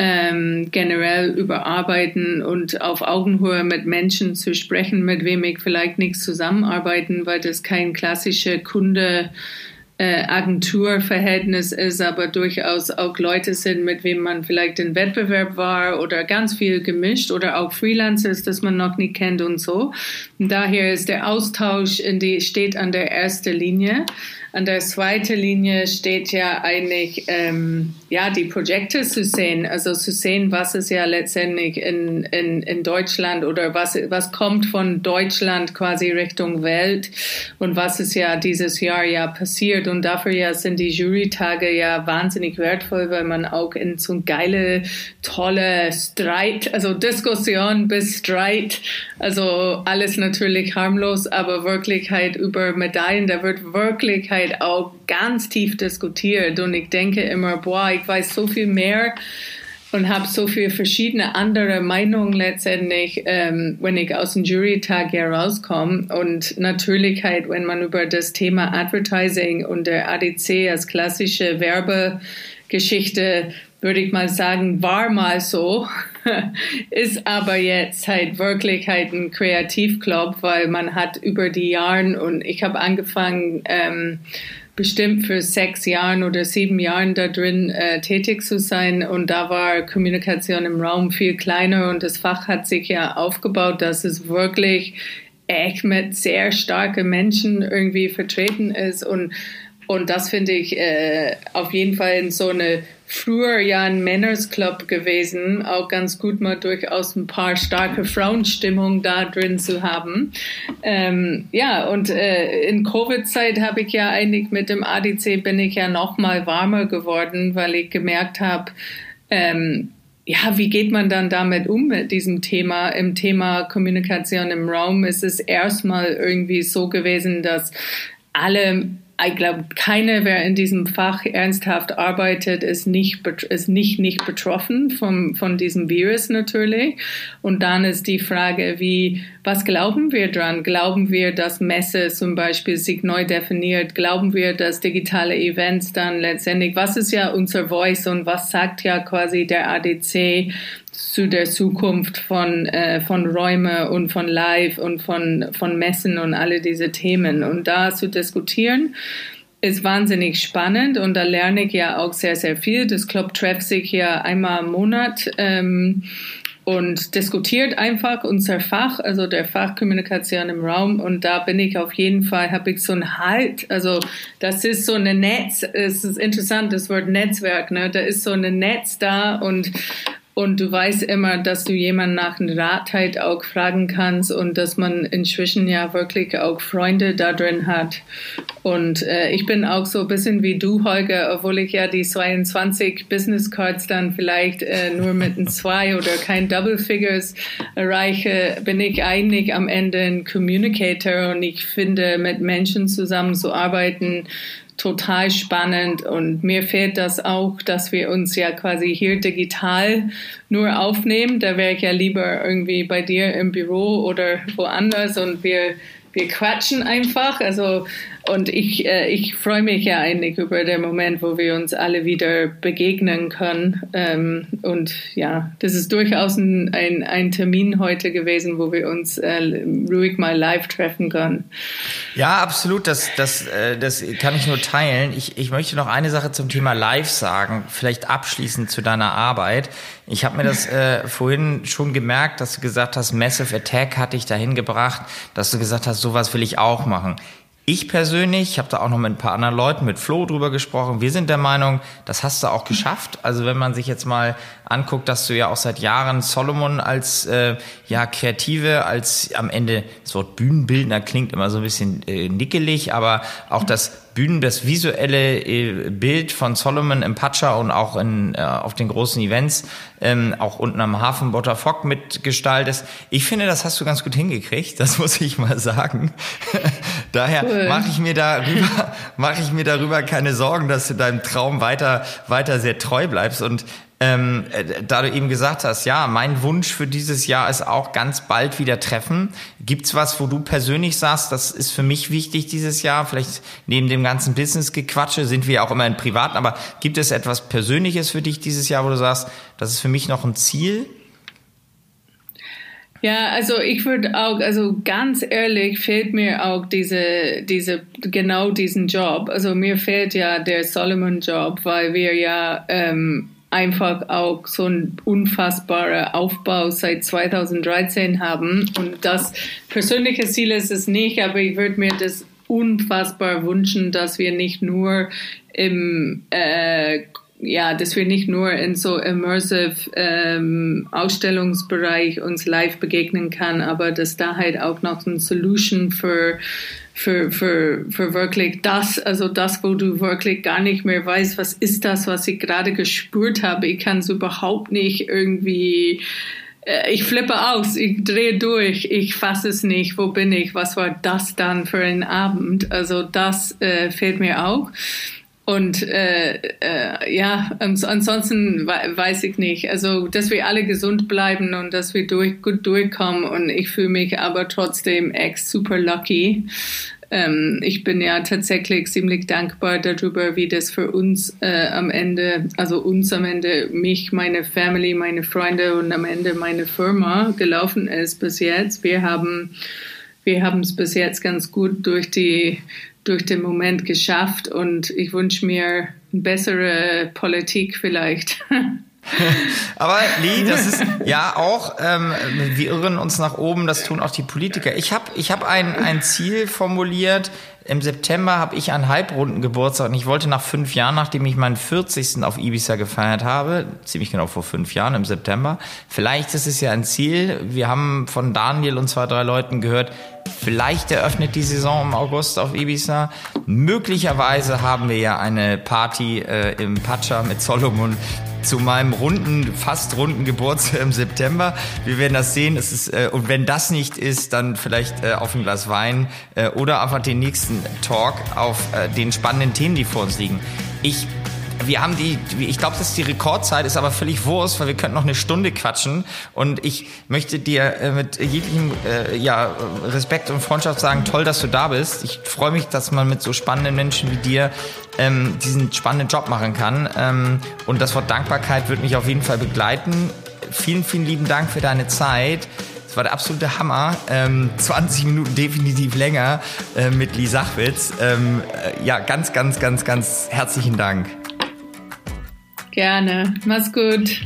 Speaker 1: ähm, generell überarbeiten und auf Augenhöhe mit Menschen zu sprechen, mit wem ich vielleicht nichts zusammenarbeiten, weil das kein klassischer Kunde äh, Agenturverhältnis ist, aber durchaus auch Leute sind, mit wem man vielleicht in Wettbewerb war oder ganz viel gemischt oder auch Freelancers, das man noch nie kennt und so. Und daher ist der Austausch in die, steht an der ersten Linie. An der zweiten Linie steht ja eigentlich, ähm, ja, die Projekte zu sehen, also zu sehen, was ist ja letztendlich in, in, in Deutschland oder was, was kommt von Deutschland quasi Richtung Welt und was ist ja dieses Jahr ja passiert. Und dafür ja sind die Jurytage ja wahnsinnig wertvoll, weil man auch in so geile, tolle Streit, also Diskussion bis Streit, also alles natürlich harmlos, aber Wirklichkeit über Medaillen, da wird Wirklichkeit Vergangenheit auch ganz tief diskutiert und ich denke immer, boah, ich weiß so viel mehr und habe so viele verschiedene andere Meinungen letztendlich, ähm, wenn ich aus dem Jurytag herauskomme. Und natürlich halt, wenn man über das Thema Advertising und der ADC als klassische Werbegeschichte, würde ich mal sagen, war mal so. ist aber jetzt halt wirklich halt ein Kreativclub, weil man hat über die Jahre und ich habe angefangen, ähm, bestimmt für sechs Jahren oder sieben Jahren da drin äh, tätig zu sein und da war Kommunikation im Raum viel kleiner und das Fach hat sich ja aufgebaut, dass es wirklich echt mit sehr starken Menschen irgendwie vertreten ist und und das finde ich äh, auf jeden Fall in so eine früher ja ein Männers Club gewesen, auch ganz gut mal durchaus ein paar starke Frauenstimmung da drin zu haben. Ähm, ja, und äh, in Covid-Zeit habe ich ja eigentlich mit dem ADC bin ich ja noch mal warmer geworden, weil ich gemerkt habe, ähm, ja, wie geht man dann damit um mit diesem Thema? Im Thema Kommunikation im Raum ist es erstmal irgendwie so gewesen, dass alle ich glaube, keiner, wer in diesem Fach ernsthaft arbeitet, ist nicht, ist nicht, nicht betroffen vom, von diesem Virus natürlich. Und dann ist die Frage, wie, was glauben wir dran? Glauben wir, dass Messe zum Beispiel sich neu definiert? Glauben wir, dass digitale Events dann letztendlich, was ist ja unser Voice und was sagt ja quasi der ADC zu der Zukunft von, äh, von Räume und von Live und von, von Messen und alle diese Themen. Und da zu diskutieren, ist wahnsinnig spannend und da lerne ich ja auch sehr, sehr viel. Das Club trefft sich ja einmal im Monat. Ähm, und diskutiert einfach unser Fach, also der Fachkommunikation im Raum. Und da bin ich auf jeden Fall, habe ich so ein Halt. Also das ist so ein Netz. Es ist interessant, das Wort Netzwerk. Ne? Da ist so ein Netz da und und du weißt immer, dass du jemanden nach einem Rat halt auch fragen kannst und dass man inzwischen ja wirklich auch Freunde da drin hat. Und äh, ich bin auch so ein bisschen wie du, Holger, obwohl ich ja die 22 Business Cards dann vielleicht äh, nur mit einem zwei oder kein Double Figures erreiche, bin ich eigentlich am Ende ein Communicator und ich finde, mit Menschen zusammenzuarbeiten, total spannend und mir fehlt das auch, dass wir uns ja quasi hier digital nur aufnehmen. Da wäre ich ja lieber irgendwie bei dir im Büro oder woanders und wir wir quatschen einfach. Also und ich, äh, ich freue mich ja eigentlich über den Moment, wo wir uns alle wieder begegnen können. Ähm, und ja, das ist durchaus ein, ein, ein Termin heute gewesen, wo wir uns äh, ruhig mal live treffen können.
Speaker 2: Ja, absolut. Das, das, äh, das kann ich nur teilen. Ich, ich möchte noch eine Sache zum Thema Live sagen, vielleicht abschließend zu deiner Arbeit. Ich habe mir das äh, vorhin schon gemerkt, dass du gesagt hast, Massive Attack hat dich dahin gebracht, dass du gesagt hast, sowas will ich auch machen. Ich persönlich, ich habe da auch noch mit ein paar anderen Leuten, mit Flo drüber gesprochen, wir sind der Meinung, das hast du auch geschafft. Also wenn man sich jetzt mal anguckt, dass du ja auch seit Jahren Solomon als äh, ja Kreative, als am Ende das Wort Bühnenbildner klingt immer so ein bisschen äh, nickelig, aber auch das Bühnen, das visuelle äh, Bild von Solomon im Pacha und auch in, äh, auf den großen Events, ähm, auch unten am Hafen Botterfock mitgestaltet. Ich finde, das hast du ganz gut hingekriegt, das muss ich mal sagen. Daher cool. mache ich mir darüber, mache ich mir darüber keine Sorgen, dass du deinem Traum weiter, weiter sehr treu bleibst und ähm, äh, da du eben gesagt hast, ja, mein Wunsch für dieses Jahr ist auch ganz bald wieder treffen. Gibt's was, wo du persönlich sagst, das ist für mich wichtig dieses Jahr? Vielleicht neben dem ganzen Business-Gequatsche sind wir auch immer in Privaten, aber gibt es etwas Persönliches für dich dieses Jahr, wo du sagst, das ist für mich noch ein Ziel?
Speaker 1: Ja, also ich würde auch, also ganz ehrlich fehlt mir auch diese, diese, genau diesen Job. Also mir fehlt ja der Solomon-Job, weil wir ja ähm, einfach auch so ein unfassbarer Aufbau seit 2013 haben. Und das persönliche Ziel ist es nicht, aber ich würde mir das unfassbar wünschen, dass wir nicht nur im äh, ja, dass wir nicht nur in so immersive ähm, Ausstellungsbereich uns live begegnen kann, aber dass da halt auch noch ein Solution für für, für, für wirklich das, also das, wo du wirklich gar nicht mehr weißt, was ist das, was ich gerade gespürt habe. Ich kann es überhaupt nicht irgendwie, äh, ich flippe aus, ich drehe durch, ich fasse es nicht, wo bin ich, was war das dann für ein Abend? Also das äh, fehlt mir auch. Und äh, äh, ja, ansonsten weiß ich nicht. Also, dass wir alle gesund bleiben und dass wir durch, gut durchkommen. Und ich fühle mich aber trotzdem ex super lucky. Ähm, ich bin ja tatsächlich ziemlich dankbar darüber, wie das für uns äh, am Ende, also uns am Ende, mich, meine Family, meine Freunde und am Ende meine Firma gelaufen ist bis jetzt. Wir haben wir haben es bis jetzt ganz gut durch die durch den Moment geschafft und ich wünsche mir eine bessere Politik vielleicht.
Speaker 2: Aber Lee, das ist ja auch, ähm, wir irren uns nach oben, das tun auch die Politiker. Ich habe ich hab ein, ein Ziel formuliert. Im September habe ich einen Halbrunden Geburtstag und ich wollte nach fünf Jahren, nachdem ich meinen 40. auf Ibiza gefeiert habe, ziemlich genau vor fünf Jahren im September, vielleicht ist es ja ein Ziel. Wir haben von Daniel und zwei, drei Leuten gehört, Vielleicht eröffnet die Saison im August auf Ibiza. Möglicherweise haben wir ja eine Party äh, im Pacha mit Solomon zu meinem runden, fast runden Geburtstag im September. Wir werden das sehen. Es ist, äh, und wenn das nicht ist, dann vielleicht äh, auf ein Glas Wein äh, oder einfach den nächsten Talk auf äh, den spannenden Themen, die vor uns liegen. Ich wir haben die, ich glaube, das ist die Rekordzeit, ist aber völlig Wurst, weil wir könnten noch eine Stunde quatschen. Und ich möchte dir äh, mit jeglichem äh, ja, Respekt und Freundschaft sagen, toll, dass du da bist. Ich freue mich, dass man mit so spannenden Menschen wie dir ähm, diesen spannenden Job machen kann. Ähm, und das Wort Dankbarkeit wird mich auf jeden Fall begleiten. Vielen, vielen lieben Dank für deine Zeit. Das war der absolute Hammer. Ähm, 20 Minuten definitiv länger äh, mit Lee Sachwitz. Ähm, äh, ja, ganz, ganz, ganz, ganz herzlichen Dank.
Speaker 1: Gerne. Mach's gut.